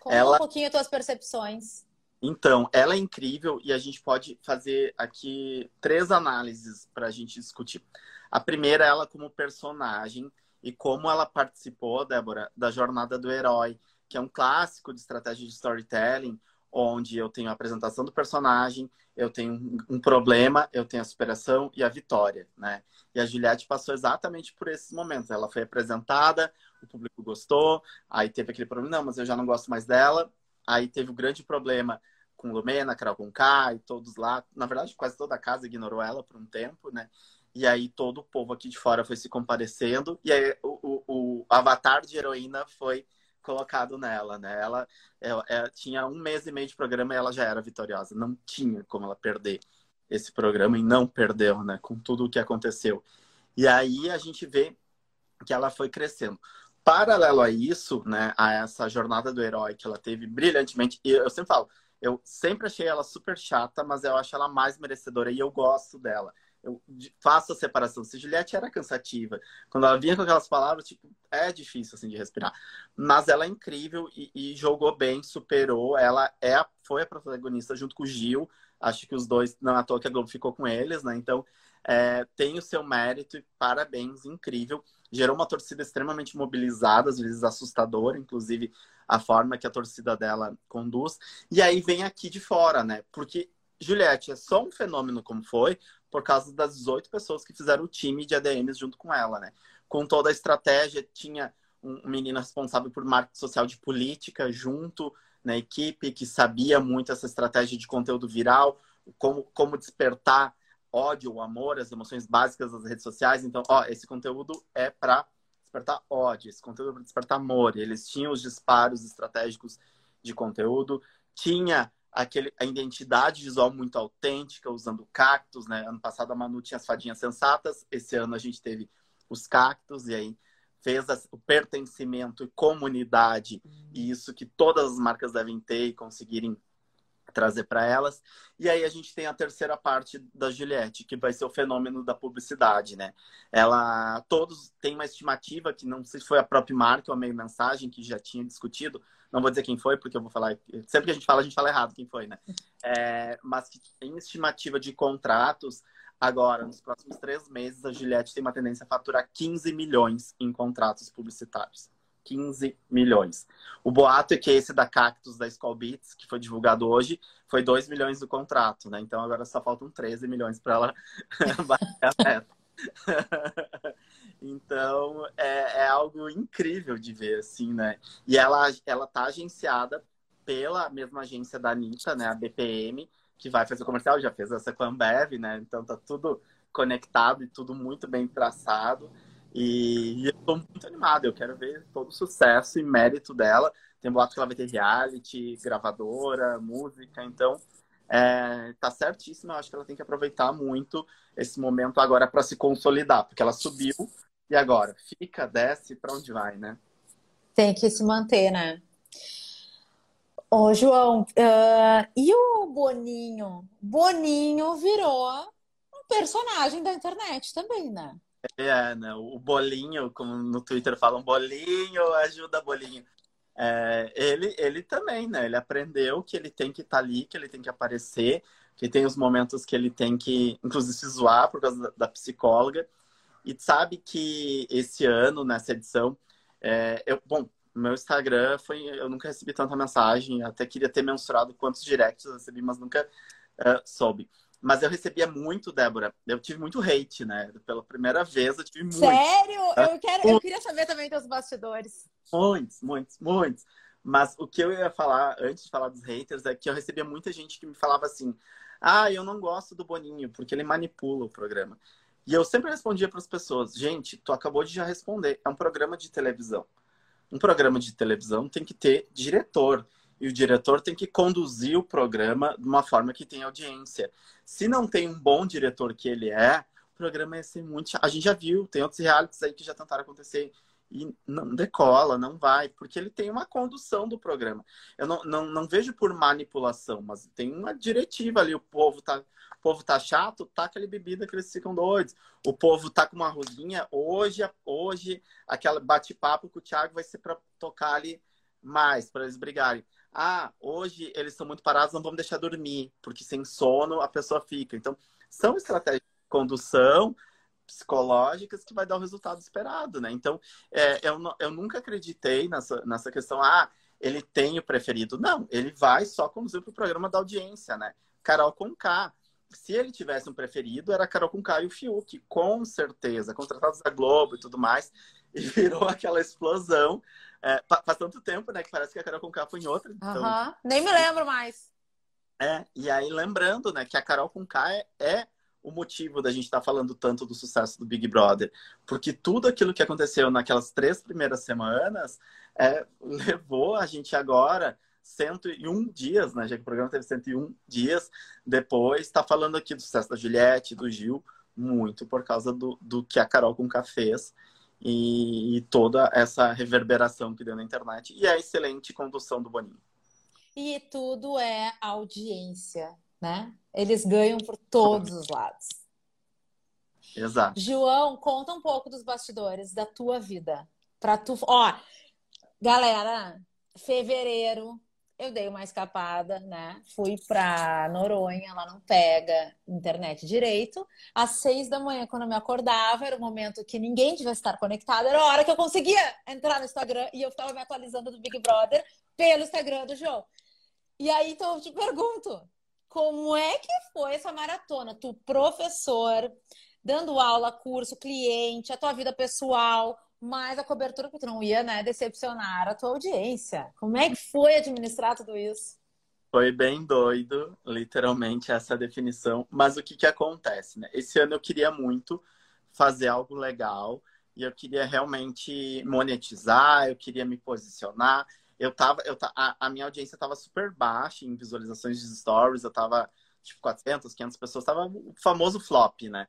Conta ela... um pouquinho as tuas percepções. Então, ela é incrível e a gente pode fazer aqui três análises para a gente discutir. A primeira, ela como personagem e como ela participou, Débora, da Jornada do Herói, que é um clássico de estratégia de storytelling, onde eu tenho a apresentação do personagem, eu tenho um problema, eu tenho a superação e a vitória, né? E a Juliette passou exatamente por esses momentos. Ela foi apresentada, o público gostou, aí teve aquele problema, não, mas eu já não gosto mais dela. Aí teve o grande problema com Lumena, Carol Conká e todos lá. Na verdade, quase toda a casa ignorou ela por um tempo, né? E aí todo o povo aqui de fora foi se comparecendo. E aí o, o, o avatar de heroína foi colocado nela, né? Ela, ela, ela, tinha um mês e meio de programa e ela já era vitoriosa. Não tinha como ela perder esse programa e não perdeu, né? Com tudo o que aconteceu. E aí a gente vê que ela foi crescendo. Paralelo a isso, né? A essa jornada do herói que ela teve brilhantemente. E eu sempre falo, eu sempre achei ela super chata, mas eu acho ela mais merecedora e eu gosto dela eu faço a separação. Se Juliette era cansativa, quando ela vinha com aquelas palavras, tipo, é difícil assim de respirar. Mas ela é incrível e, e jogou bem, superou. Ela é a, foi a protagonista junto com o Gil. Acho que os dois, não é à toa que a Globo ficou com eles, né? Então, é, tem o seu mérito e parabéns, incrível. Gerou uma torcida extremamente mobilizada, às vezes assustadora, inclusive a forma que a torcida dela conduz. E aí vem aqui de fora, né? Porque Juliette é só um fenômeno como foi, por causa das 18 pessoas que fizeram o time de ADMs junto com ela, né? Com toda a estratégia, tinha um menino responsável por marketing social de política junto na equipe, que sabia muito essa estratégia de conteúdo viral, como, como despertar ódio, amor, as emoções básicas das redes sociais. Então, ó, esse conteúdo é para despertar ódio, esse conteúdo é para despertar amor. Eles tinham os disparos estratégicos de conteúdo, tinha aquele, a identidade visual muito autêntica, usando cactos, né? Ano passado a Manu tinha as fadinhas sensatas, esse ano a gente teve os cactos, e aí fez o pertencimento e comunidade, e isso que todas as marcas devem ter e conseguirem trazer para elas. E aí a gente tem a terceira parte da Juliette, que vai ser o fenômeno da publicidade, né? Ela todos têm uma estimativa que não sei se foi a própria marca ou a meio mensagem que já tinha discutido, não vou dizer quem foi, porque eu vou falar. Sempre que a gente fala, a gente fala errado quem foi, né? É, mas em estimativa de contratos, agora, nos próximos três meses, a Juliette tem uma tendência a faturar 15 milhões em contratos publicitários. 15 milhões. O boato é que esse da Cactus da Skull Beats, que foi divulgado hoje, foi 2 milhões do contrato, né? Então agora só faltam 13 milhões para ela <laughs> bater a meta. <laughs> Então, é, é, algo incrível de ver, assim, né? E ela, ela tá agenciada pela mesma agência da Anitta, né? A BPM, que vai fazer o comercial, já fez essa com a Ambev, né? Então tá tudo conectado e tudo muito bem traçado. E, eu tô muito animado, eu quero ver todo o sucesso e mérito dela. Tem boato que ela vai ter reality, gravadora, música, então é, tá certíssima. Eu acho que ela tem que aproveitar muito esse momento agora para se consolidar, porque ela subiu, e agora? Fica, desce, para onde vai, né? Tem que se manter, né? Ô, João, uh, e o Boninho? Boninho virou um personagem da internet também, né? É, né? O bolinho, como no Twitter falam, bolinho, ajuda bolinho. É, ele, ele também, né? Ele aprendeu que ele tem que estar tá ali, que ele tem que aparecer, que tem os momentos que ele tem que, inclusive, se zoar por causa da, da psicóloga. E sabe que esse ano, nessa edição, é, eu, bom, meu Instagram foi. Eu nunca recebi tanta mensagem, até queria ter mensurado quantos directs eu recebi, mas nunca uh, soube. Mas eu recebia muito, Débora. Eu tive muito hate, né? Pela primeira vez eu tive muito. Sério? Eu, quero, eu queria saber também dos bastidores. Muitos, muitos, muitos. Mas o que eu ia falar, antes de falar dos haters, é que eu recebia muita gente que me falava assim: ah, eu não gosto do Boninho, porque ele manipula o programa. E eu sempre respondia para as pessoas: gente, tu acabou de já responder, é um programa de televisão. Um programa de televisão tem que ter diretor. E o diretor tem que conduzir o programa de uma forma que tenha audiência. Se não tem um bom diretor que ele é, o programa ia ser muito. A gente já viu, tem outros realities aí que já tentaram acontecer e não decola, não vai, porque ele tem uma condução do programa. Eu não, não, não vejo por manipulação, mas tem uma diretiva ali. O povo tá, o povo tá chato, tá aquela bebida que eles ficam doidos. O povo tá com uma rosinha. Hoje, hoje aquela bate-papo com o Thiago vai ser para tocar ali mais, para eles brigarem. Ah, hoje eles estão muito parados, não vamos deixar dormir, porque sem sono a pessoa fica. Então, são estratégias de condução psicológicas que vai dar o resultado esperado, né? Então, é, eu, eu nunca acreditei nessa, nessa questão, ah, ele tem o preferido. Não, ele vai só conduzir para o programa da audiência, né? Carol com K. Se ele tivesse um preferido, era Carol com K e o Fiuk, com certeza, contratados da Globo e tudo mais, <laughs> e virou aquela explosão. É, faz tanto tempo, né, que parece que a Carol com K foi em outra. Então... Uhum. Nem me lembro mais. É, e aí lembrando, né, que a Carol com K é, é o motivo da gente estar tá falando tanto do sucesso do Big Brother. Porque tudo aquilo que aconteceu naquelas três primeiras semanas é, levou a gente agora 101 dias, né? Já que o programa teve 101 dias depois, está falando aqui do sucesso da Juliette, do Gil, muito por causa do, do que a Carol com K fez e, e toda essa reverberação que deu na internet e a excelente condução do Boninho. E tudo é audiência né? Eles ganham por todos os lados. Exato. João, conta um pouco dos bastidores da tua vida. Para tu, ó, galera, fevereiro eu dei uma escapada, né? Fui para Noronha, lá não pega internet direito. Às seis da manhã, quando eu me acordava, era o momento que ninguém devia estar conectado, era a hora que eu conseguia entrar no Instagram e eu ficava me atualizando do Big Brother pelo Instagram do João. E aí, então, eu te pergunto, como é que foi essa maratona? Tu, professor, dando aula, curso, cliente, a tua vida pessoal, mais a cobertura que tu não ia, né, decepcionar a tua audiência. Como é que foi administrar tudo isso? Foi bem doido, literalmente, essa definição. Mas o que que acontece, né? Esse ano eu queria muito fazer algo legal e eu queria realmente monetizar, eu queria me posicionar eu tava, eu, a, a minha audiência tava super baixa em visualizações de stories, eu tava tipo 400, 500 pessoas, tava o famoso flop, né?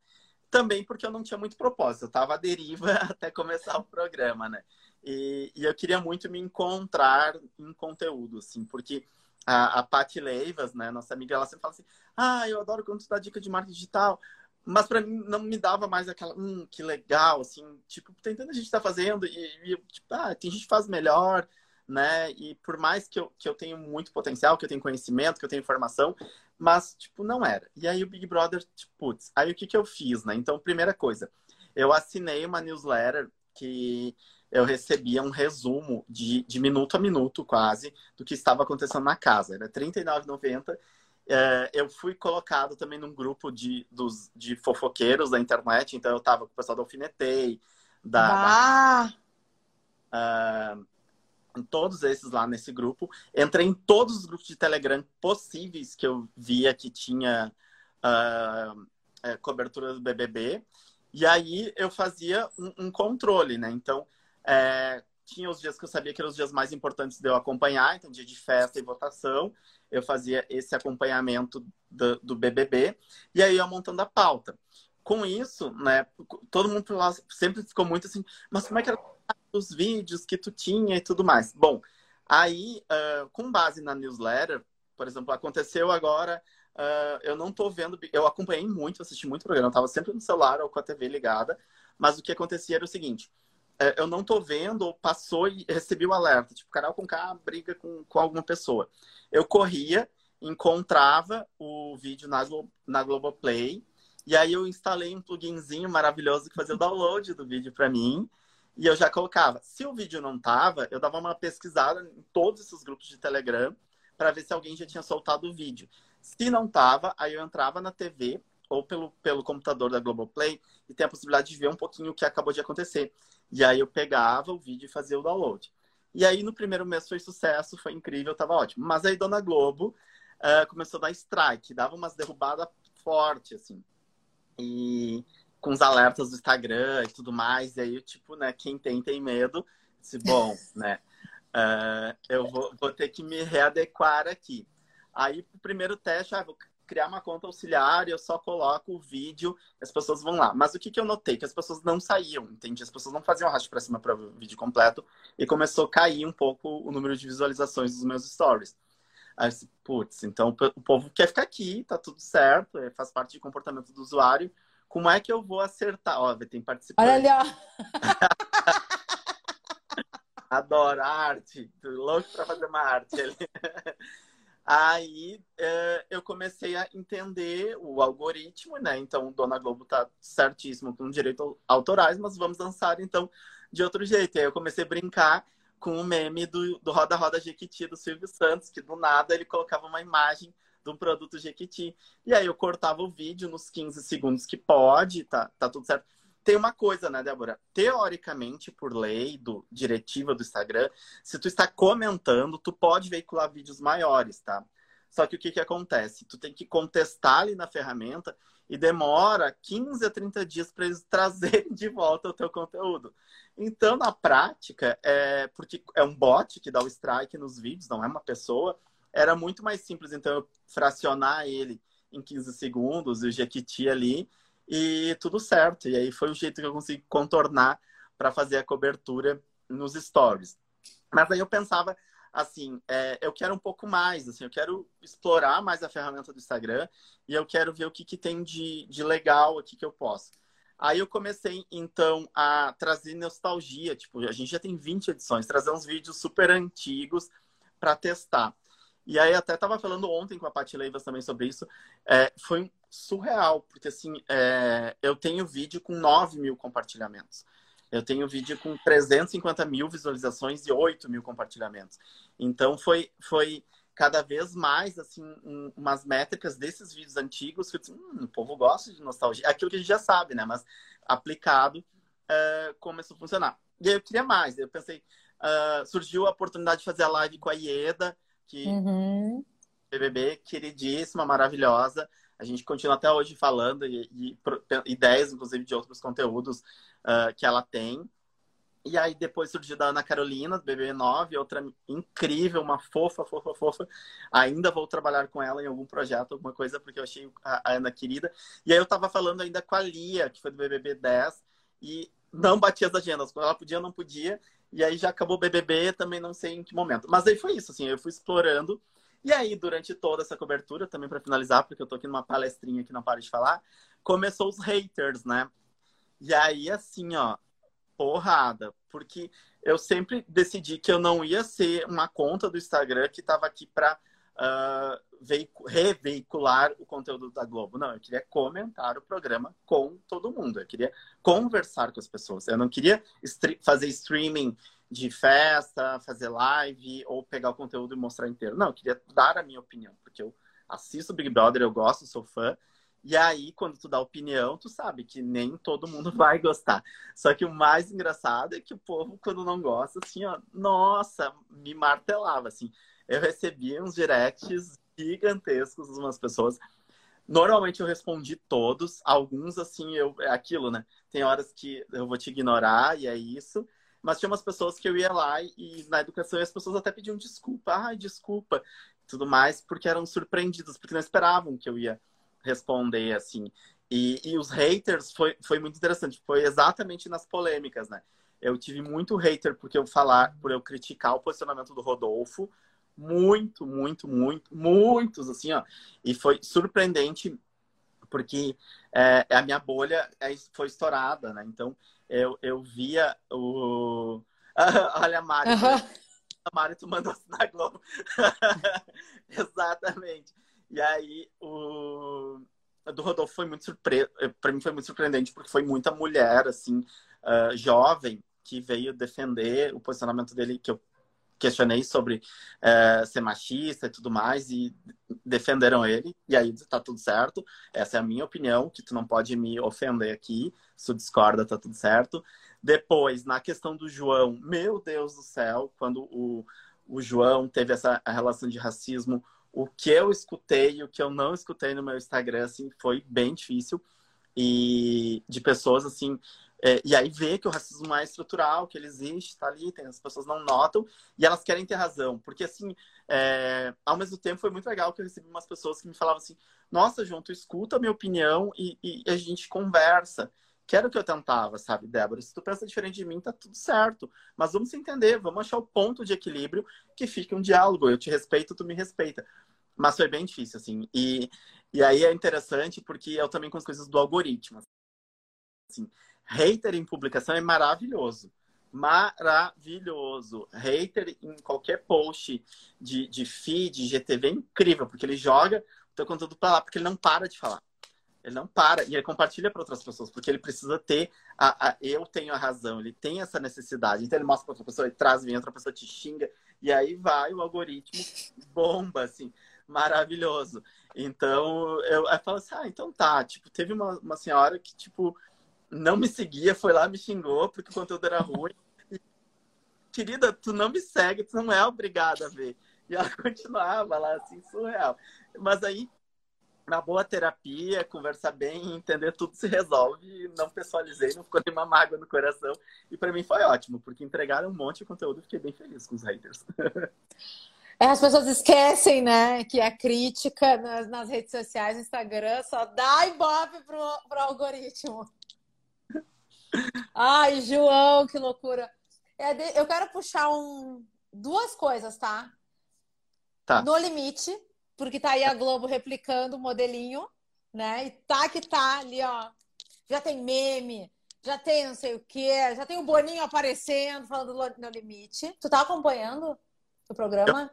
Também porque eu não tinha muito propósito, eu tava à deriva <laughs> até começar o programa, né? E, e eu queria muito me encontrar em conteúdo, assim, porque a, a Paty Leivas, né, nossa amiga, ela sempre fala assim: ah, eu adoro quando tu dá dica de marketing digital. Mas para mim não me dava mais aquela, hum, que legal, assim, tipo, tentando a gente tá fazendo e, e tipo, ah, tem gente que faz melhor, né? E por mais que eu, que eu tenha muito potencial, que eu tenho conhecimento, que eu tenho informação, mas, tipo, não era. E aí o Big Brother, tipo, putz, aí o que, que eu fiz, né? Então, primeira coisa, eu assinei uma newsletter que eu recebia um resumo de, de minuto a minuto, quase, do que estava acontecendo na casa. Era R$39,90. É, eu fui colocado também num grupo de, dos, de fofoqueiros da internet, então eu tava com o pessoal do Alfinetei, da, da uh, todos esses lá nesse grupo. Entrei em todos os grupos de Telegram possíveis que eu via que tinha uh, cobertura do BBB. E aí eu fazia um, um controle, né? Então, é, tinha os dias que eu sabia que eram os dias mais importantes de eu acompanhar, então dia de festa e votação, eu fazia esse acompanhamento do, do BBB, e aí eu montando a pauta. Com isso, né, todo mundo sempre ficou muito assim, mas como é que os vídeos que tu tinha e tudo mais. Bom, aí, uh, com base na newsletter, por exemplo, aconteceu agora, uh, eu não tô vendo, eu acompanhei muito, assisti muito programa, tava sempre no celular ou com a TV ligada, mas o que acontecia era o seguinte, uh, eu não tô vendo, passou e recebi o alerta, tipo, canal com K briga com, com alguma pessoa. Eu corria encontrava o vídeo na, Glo na Globoplay. E aí eu instalei um pluginzinho maravilhoso que fazia o download do vídeo para mim. E eu já colocava. Se o vídeo não tava, eu dava uma pesquisada em todos esses grupos de Telegram para ver se alguém já tinha soltado o vídeo. Se não tava, aí eu entrava na TV ou pelo, pelo computador da Globoplay e tem a possibilidade de ver um pouquinho o que acabou de acontecer. E aí eu pegava o vídeo e fazia o download. E aí no primeiro mês foi sucesso, foi incrível, tava ótimo. Mas aí Dona Globo uh, começou a dar strike, dava umas derrubadas fortes, assim. E com os alertas do Instagram e tudo mais. E aí, tipo, né, quem tem, tem medo. Disse, bom, <laughs> né? Uh, eu vou, vou, ter que me readequar aqui. Aí, o primeiro teste, ah, vou criar uma conta auxiliar e eu só coloco o vídeo as pessoas vão lá. Mas o que, que eu notei? Que as pessoas não saíam, entende? As pessoas não faziam arrasto para cima para o vídeo completo e começou a cair um pouco o número de visualizações dos meus stories. Aí, putz, então o povo quer ficar aqui, tá tudo certo, é, faz parte do comportamento do usuário. Como é que eu vou acertar? Ó, tem participante. Olha ali, ó. <laughs> Adoro arte. Tô louco para fazer uma arte ali. <laughs> Aí é, eu comecei a entender o algoritmo, né? Então, Dona Globo tá certíssimo com direitos autorais, mas vamos dançar então de outro jeito. Aí eu comecei a brincar com o meme do, do Roda Roda Jequiti do Silvio Santos, que do nada ele colocava uma imagem um produto Jequiti. E aí eu cortava o vídeo nos 15 segundos que pode, tá, tá tudo certo. Tem uma coisa, né, Débora? Teoricamente, por lei do diretiva do Instagram, se tu está comentando, tu pode veicular vídeos maiores, tá? Só que o que, que acontece? Tu tem que contestar ali na ferramenta e demora 15 a 30 dias para eles <laughs> trazerem de volta o teu conteúdo. Então, na prática, é porque é um bot que dá o strike nos vídeos, não é uma pessoa, era muito mais simples, então, eu fracionar ele em 15 segundos o Jequiti ali e tudo certo. E aí foi o jeito que eu consegui contornar para fazer a cobertura nos stories. Mas aí eu pensava assim, é, eu quero um pouco mais, assim, eu quero explorar mais a ferramenta do Instagram e eu quero ver o que, que tem de, de legal aqui que eu posso. Aí eu comecei, então, a trazer nostalgia. Tipo, a gente já tem 20 edições, trazer uns vídeos super antigos para testar. E aí até estava falando ontem com a Paty Leivas também sobre isso. É, foi surreal, porque assim, é, eu tenho vídeo com 9 mil compartilhamentos. Eu tenho vídeo com 350 mil visualizações e 8 mil compartilhamentos. Então foi, foi cada vez mais assim um, umas métricas desses vídeos antigos que disse, hum, o povo gosta de nostalgia. Aquilo que a gente já sabe, né? Mas aplicado é, começou a funcionar. E aí eu queria mais. Eu pensei, uh, surgiu a oportunidade de fazer a live com a Ieda, que uhum. BBB, queridíssima, maravilhosa. A gente continua até hoje falando e, e ideias, inclusive, de outros conteúdos uh, que ela tem. E aí depois surgiu da Ana Carolina, do BB9, outra incrível, uma fofa, fofa, fofa. Ainda vou trabalhar com ela em algum projeto, alguma coisa, porque eu achei a, a Ana querida. E aí eu tava falando ainda com a Lia, que foi do BBB 10, e não batia as agendas. Quando ela podia, não podia. E aí já acabou o BBB, também não sei em que momento. Mas aí foi isso, assim, eu fui explorando. E aí, durante toda essa cobertura, também para finalizar, porque eu tô aqui numa palestrinha que não paro de falar, começou os haters, né? E aí, assim, ó, porrada. Porque eu sempre decidi que eu não ia ser uma conta do Instagram que tava aqui para uh, reveicular o conteúdo da Globo. Não, eu queria comentar o programa com todo mundo. Eu queria conversar com as pessoas. Eu não queria fazer streaming de festa, fazer live ou pegar o conteúdo e mostrar inteiro. Não, eu queria dar a minha opinião, porque eu assisto Big Brother, eu gosto, sou fã. E aí, quando tu dá opinião, tu sabe que nem todo mundo <laughs> vai gostar. Só que o mais engraçado é que o povo, quando não gosta, assim, ó, nossa, me martelava, assim eu recebia uns directs gigantescos de umas pessoas. Normalmente eu respondi todos, alguns assim, eu é aquilo, né? Tem horas que eu vou te ignorar e é isso. Mas tinha umas pessoas que eu ia lá e na educação as pessoas até pediam desculpa, ai, desculpa, tudo mais, porque eram surpreendidas, porque não esperavam que eu ia responder assim. E, e os haters foi, foi muito interessante, foi exatamente nas polêmicas, né? Eu tive muito hater porque eu falar, por eu criticar o posicionamento do Rodolfo, muito, muito, muito, muitos, assim, ó. E foi surpreendente, porque é, a minha bolha é, foi estourada, né? Então, eu, eu via o... <laughs> Olha a Mari. Uhum. na Mari, tu mandou na Globo. <laughs> Exatamente. E aí, o do Rodolfo foi muito surpre... para mim foi muito surpreendente porque foi muita mulher assim uh, jovem que veio defender o posicionamento dele que eu questionei sobre uh, ser machista e tudo mais e defenderam ele e aí tá tudo certo essa é a minha opinião que tu não pode me ofender aqui se tu discorda tá tudo certo depois na questão do João meu Deus do céu quando o, o João teve essa relação de racismo o que eu escutei e o que eu não escutei no meu Instagram, assim, foi bem difícil. E de pessoas, assim... É, e aí ver que o racismo é estrutural, que ele existe, tá ali, tem, as pessoas não notam, e elas querem ter razão. Porque, assim, é, ao mesmo tempo foi muito legal que eu recebi umas pessoas que me falavam assim, nossa, João, tu escuta a minha opinião e, e a gente conversa que era o que eu tentava, sabe, Débora? Se tu pensa diferente de mim, tá tudo certo. Mas vamos se entender, vamos achar o ponto de equilíbrio que fique um diálogo. Eu te respeito, tu me respeita. Mas foi bem difícil, assim. E, e aí é interessante porque eu também com as coisas do algoritmo. Assim, hater em publicação é maravilhoso. Maravilhoso. Hater em qualquer post de, de feed, GTV é incrível, porque ele joga o teu conteúdo pra lá, porque ele não para de falar. Ele não para e ele compartilha para outras pessoas, porque ele precisa ter a, a, eu tenho a razão, ele tem essa necessidade. Então ele mostra para outra pessoa, ele traz, vem outra pessoa te xinga e aí vai o algoritmo bomba assim, maravilhoso. Então eu, eu falo assim, ah, então tá, tipo, teve uma, uma senhora que tipo não me seguia, foi lá me xingou porque o conteúdo era ruim. Querida, tu não me segue, tu não é obrigada a ver. E ela <laughs> continuava lá assim, surreal. Mas aí na boa terapia, conversar bem, entender tudo se resolve. Não pessoalizei, não ficou nenhuma mágoa no coração. E para mim foi ótimo, porque entregaram um monte de conteúdo e fiquei bem feliz com os haters. <laughs> É, as pessoas esquecem, né, que a crítica nas, nas redes sociais, Instagram, só dá ibope pro, pro algoritmo. Ai, João, que loucura. É eu quero puxar um, duas coisas, tá? Tá. No limite, porque tá aí a Globo replicando o modelinho, né? E tá que tá ali, ó. Já tem meme, já tem não sei o quê, já tem o Boninho aparecendo, falando no limite. Tu tá acompanhando o programa?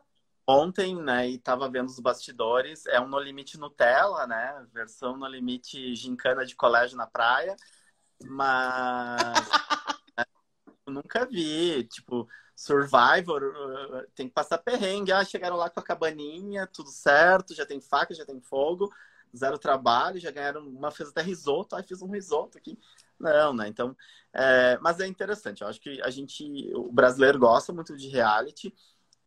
Ontem, né, e tava vendo os bastidores. É um No Limite Nutella, né? Versão No Limite gincana de colégio na praia. Mas... eu nunca vi, tipo Survivor uh, tem que passar perrengue. Ah, chegaram lá com a cabaninha, tudo certo, já tem faca, já tem fogo, zero trabalho, já ganharam uma, fez até risoto, aí fiz um risoto aqui. Não, né? Então, é, mas é interessante. Eu acho que a gente, o brasileiro gosta muito de reality.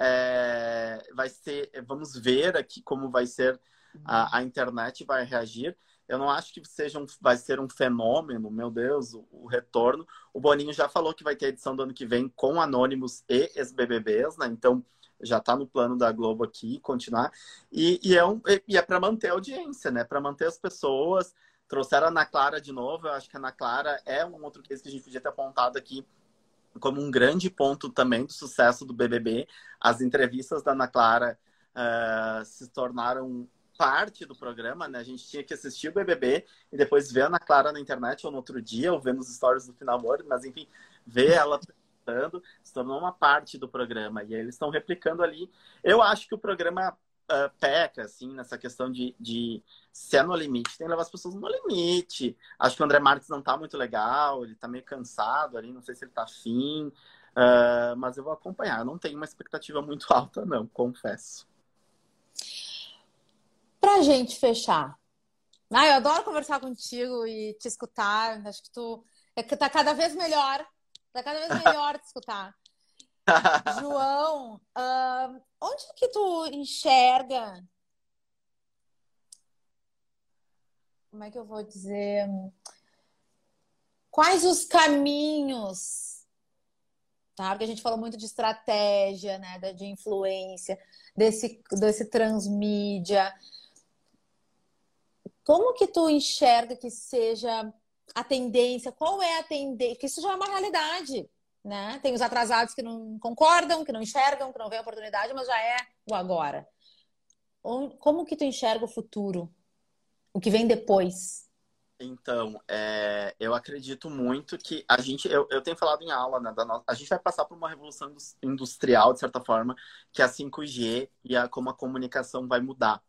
É, vai ser, vamos ver aqui como vai ser a, a internet vai reagir. Eu não acho que seja um, vai ser um fenômeno, meu Deus, o, o, retorno. O Boninho já falou que vai ter edição do ano que vem com Anônimos e ex-BBBs, né? Então já está no plano da Globo aqui continuar. E, e é, um, e é para manter a audiência, né? Para manter as pessoas. Trouxeram a Ana Clara de novo. Eu acho que a Ana Clara é um outro case que a gente podia ter apontado aqui como um grande ponto também do sucesso do BBB. As entrevistas da Ana Clara uh, se tornaram parte do programa, né? A gente tinha que assistir o BBB e depois ver a Ana Clara na internet ou no outro dia, ou vendo os stories do final amor, mas enfim, ver ela se tornou uma parte do programa. E eles estão replicando ali. Eu acho que o programa uh, peca, assim, nessa questão de, de se é no limite, tem que levar as pessoas no limite. Acho que o André Marques não tá muito legal, ele tá meio cansado ali, não sei se ele tá afim. Uh, mas eu vou acompanhar. Não tenho uma expectativa muito <laughs> alta, não, confesso. Pra gente fechar. Ah, eu adoro conversar contigo e te escutar. Acho que tu é que tá cada vez melhor. Tá cada vez <laughs> melhor te escutar. João, uh, onde que tu enxerga? Como é que eu vou dizer? Quais os caminhos? Tá? Porque a gente falou muito de estratégia, né? De influência, desse, desse transmídia. Como que tu enxerga que seja a tendência? Qual é a tendência? Que isso já é uma realidade, né? Tem os atrasados que não concordam, que não enxergam, que não veem a oportunidade, mas já é o agora. Como que tu enxerga o futuro? O que vem depois? Então, é, eu acredito muito que a gente, eu, eu tenho falado em aula, né, nossa, a gente vai passar por uma revolução industrial, de certa forma, que é a 5G e a, como a comunicação vai mudar.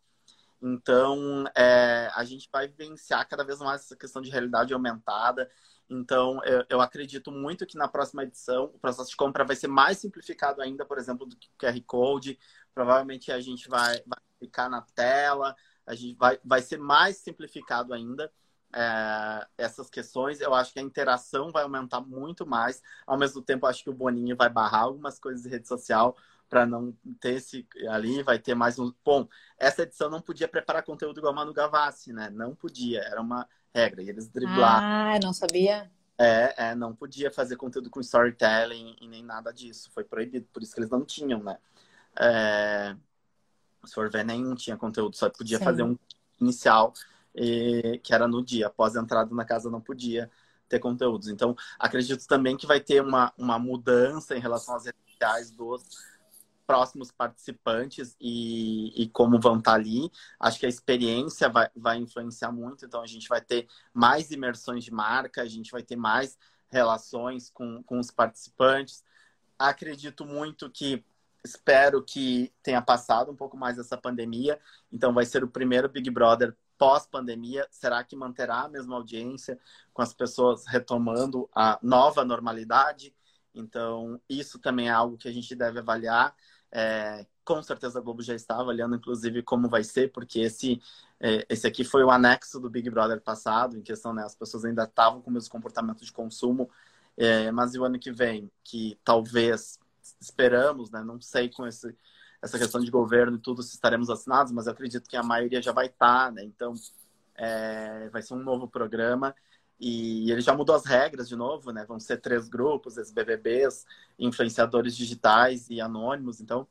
Então, é, a gente vai vivenciar cada vez mais essa questão de realidade aumentada. Então, eu, eu, acredito muito que na próxima edição o processo de compra vai ser mais simplificado ainda, por exemplo, do que o QR Code. Provavelmente a gente vai, vai ficar na tela, a gente vai, vai ser mais simplificado ainda é, essas questões. Eu acho que a interação vai aumentar muito mais. Ao mesmo tempo, acho que o Boninho vai barrar algumas coisas de rede social para não ter esse ali, vai ter mais um. Bom, essa edição não podia preparar conteúdo igual a Manu Gavassi, né? Não podia, era uma regra. E eles driblaram. Ah, não sabia? É, é, não podia fazer conteúdo com storytelling e nem nada disso. Foi proibido, por isso que eles não tinham, né? É... Se for ver, nenhum tinha conteúdo, só podia Sim. fazer um inicial e, que era no dia. Após a entrada na casa não podia ter conteúdos. Então, acredito também que vai ter uma, uma mudança em relação às redes sociais dos próximos participantes e, e como vão estar ali. Acho que a experiência vai, vai influenciar muito, então a gente vai ter mais imersões de marca, a gente vai ter mais relações com, com os participantes. Acredito muito que espero que tenha passado um pouco mais essa pandemia. Então, vai ser o primeiro Big Brother pós-pandemia? Será que manterá a mesma audiência com as pessoas retomando a nova normalidade? Então, isso também é algo que a gente deve avaliar. É, com certeza a Globo já está avaliando, inclusive, como vai ser, porque esse, é, esse aqui foi o anexo do Big Brother passado, em questão, né, as pessoas ainda estavam com o mesmo comportamento de consumo, é, mas o ano que vem, que talvez esperamos, né, não sei com esse essa questão de governo e tudo, se estaremos assinados, mas eu acredito que a maioria já vai estar, né? Então, é, vai ser um novo programa. E ele já mudou as regras de novo, né? Vão ser três grupos, os BBBs, influenciadores digitais e anônimos. Então,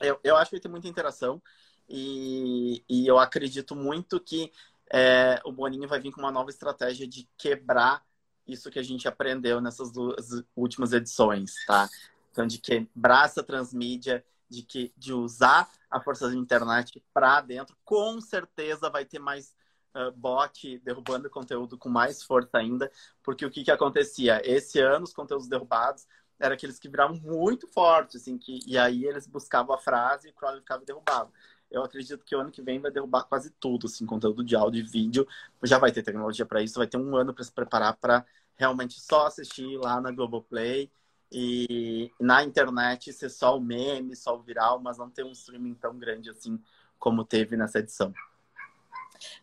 eu, eu acho que ter muita interação. E, e eu acredito muito que é, o Boninho vai vir com uma nova estratégia de quebrar isso que a gente aprendeu nessas duas últimas edições, tá? Então, de quebrar essa transmídia, de que de usar a força da internet para dentro, com certeza vai ter mais uh, bot derrubando conteúdo com mais força ainda, porque o que, que acontecia? Esse ano, os conteúdos derrubados eram aqueles que viravam muito fortes, assim, que, e aí eles buscavam a frase e o crawler ficava derrubado. Eu acredito que o ano que vem vai derrubar quase tudo, assim, conteúdo de áudio e vídeo. Já vai ter tecnologia para isso, vai ter um ano para se preparar para realmente só assistir lá na Globoplay e na internet ser só o meme, só o viral, mas não ter um streaming tão grande assim como teve nessa edição.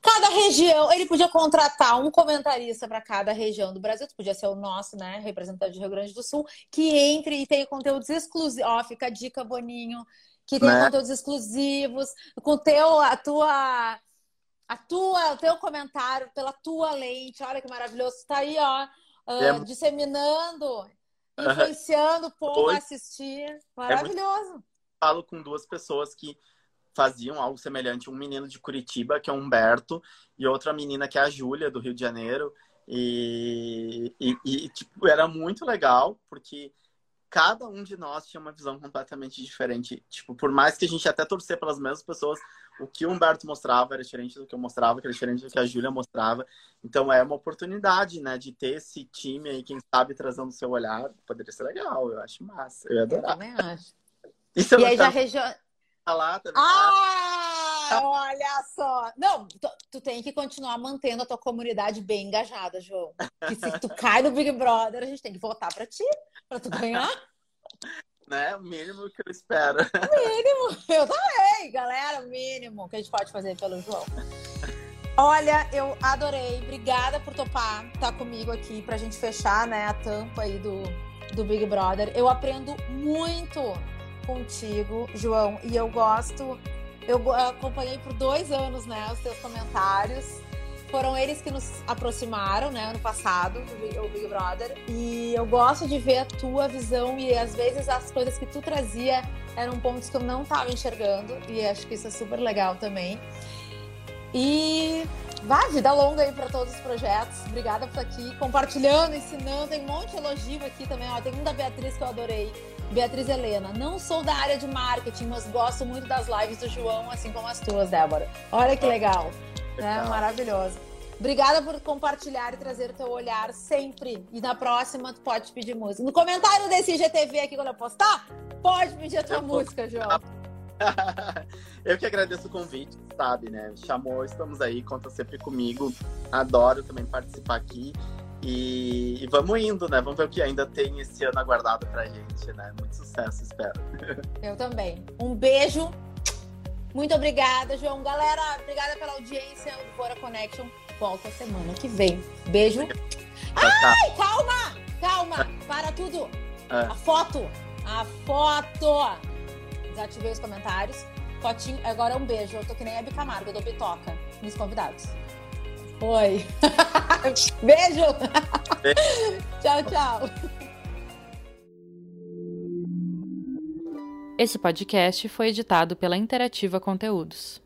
Cada região, ele podia contratar um comentarista para cada região do Brasil, podia ser o nosso, né, representante do Rio Grande do Sul, que entre e tenha conteúdos exclusivos. Ó, fica a dica, Boninho, que tenha né? conteúdos exclusivos, com teu, a tua, a tua, o teu comentário pela tua lente. Olha que maravilhoso, está aí, ó, uh, é... disseminando influenciando o povo a assistir. Maravilhoso. É muito... Falo com duas pessoas que faziam algo semelhante. Um menino de Curitiba, que é o Humberto, e outra menina que é a Júlia, do Rio de Janeiro. E, e, e, tipo, era muito legal, porque cada um de nós tinha uma visão completamente diferente. Tipo, por mais que a gente até torcer pelas mesmas pessoas, o que o Humberto mostrava era diferente do que eu mostrava, que era diferente do que a Júlia mostrava. Então é uma oportunidade, né, de ter esse time aí, quem sabe, trazendo o seu olhar. Poderia ser legal, eu acho massa. Eu ia adorar. Eu também acho. <laughs> E, e aí já região. Lá, também. Ah, olha só. Não, tu, tu, tem que continuar mantendo a tua comunidade bem engajada, João. Que se tu <laughs> cai no Big Brother, a gente tem que votar pra ti, pra tu ganhar né? O mínimo que eu espero. Mínimo, eu também, galera, o mínimo que a gente pode fazer pelo João. Olha, eu adorei. Obrigada por topar estar tá comigo aqui pra gente fechar, né, a tampa aí do, do Big Brother. Eu aprendo muito contigo, João, e eu gosto. Eu acompanhei por dois anos, né, os teus comentários foram eles que nos aproximaram, né, ano passado, o Big Brother. E eu gosto de ver a tua visão e às vezes as coisas que tu trazia eram pontos que eu não estava enxergando e acho que isso é super legal também. E vá, vida longa aí para todos os projetos. Obrigada por estar aqui compartilhando, ensinando. Tem um monte de elogio aqui também. Ó, tem um da Beatriz que eu adorei. Beatriz Helena, não sou da área de marketing, mas gosto muito das lives do João, assim como as tuas, Débora. Olha que legal. É maravilhoso. Obrigada por compartilhar e trazer o teu olhar sempre. E na próxima, tu pode pedir música. No comentário desse GTV aqui, quando eu postar, pode pedir a tua eu música, João. <laughs> eu que agradeço o convite, sabe, né? Chamou, estamos aí, conta sempre comigo. Adoro também participar aqui. E, e, vamos indo, né? Vamos ver o que ainda tem esse ano aguardado pra gente, né? Muito sucesso, espero. Eu também. Um beijo. Muito obrigada, João. Galera, obrigada pela audiência. O Bora Connection volta semana que vem. Beijo. Ai, calma! Calma! Para tudo! É. A foto! A foto! Desativei os comentários. Fotinho, agora é um beijo. Eu tô que nem a Bicamargo, eu dou bitoca nos convidados. Oi. <laughs> Beijo. tchau, tchau. Esse podcast foi editado pela Interativa Conteúdos.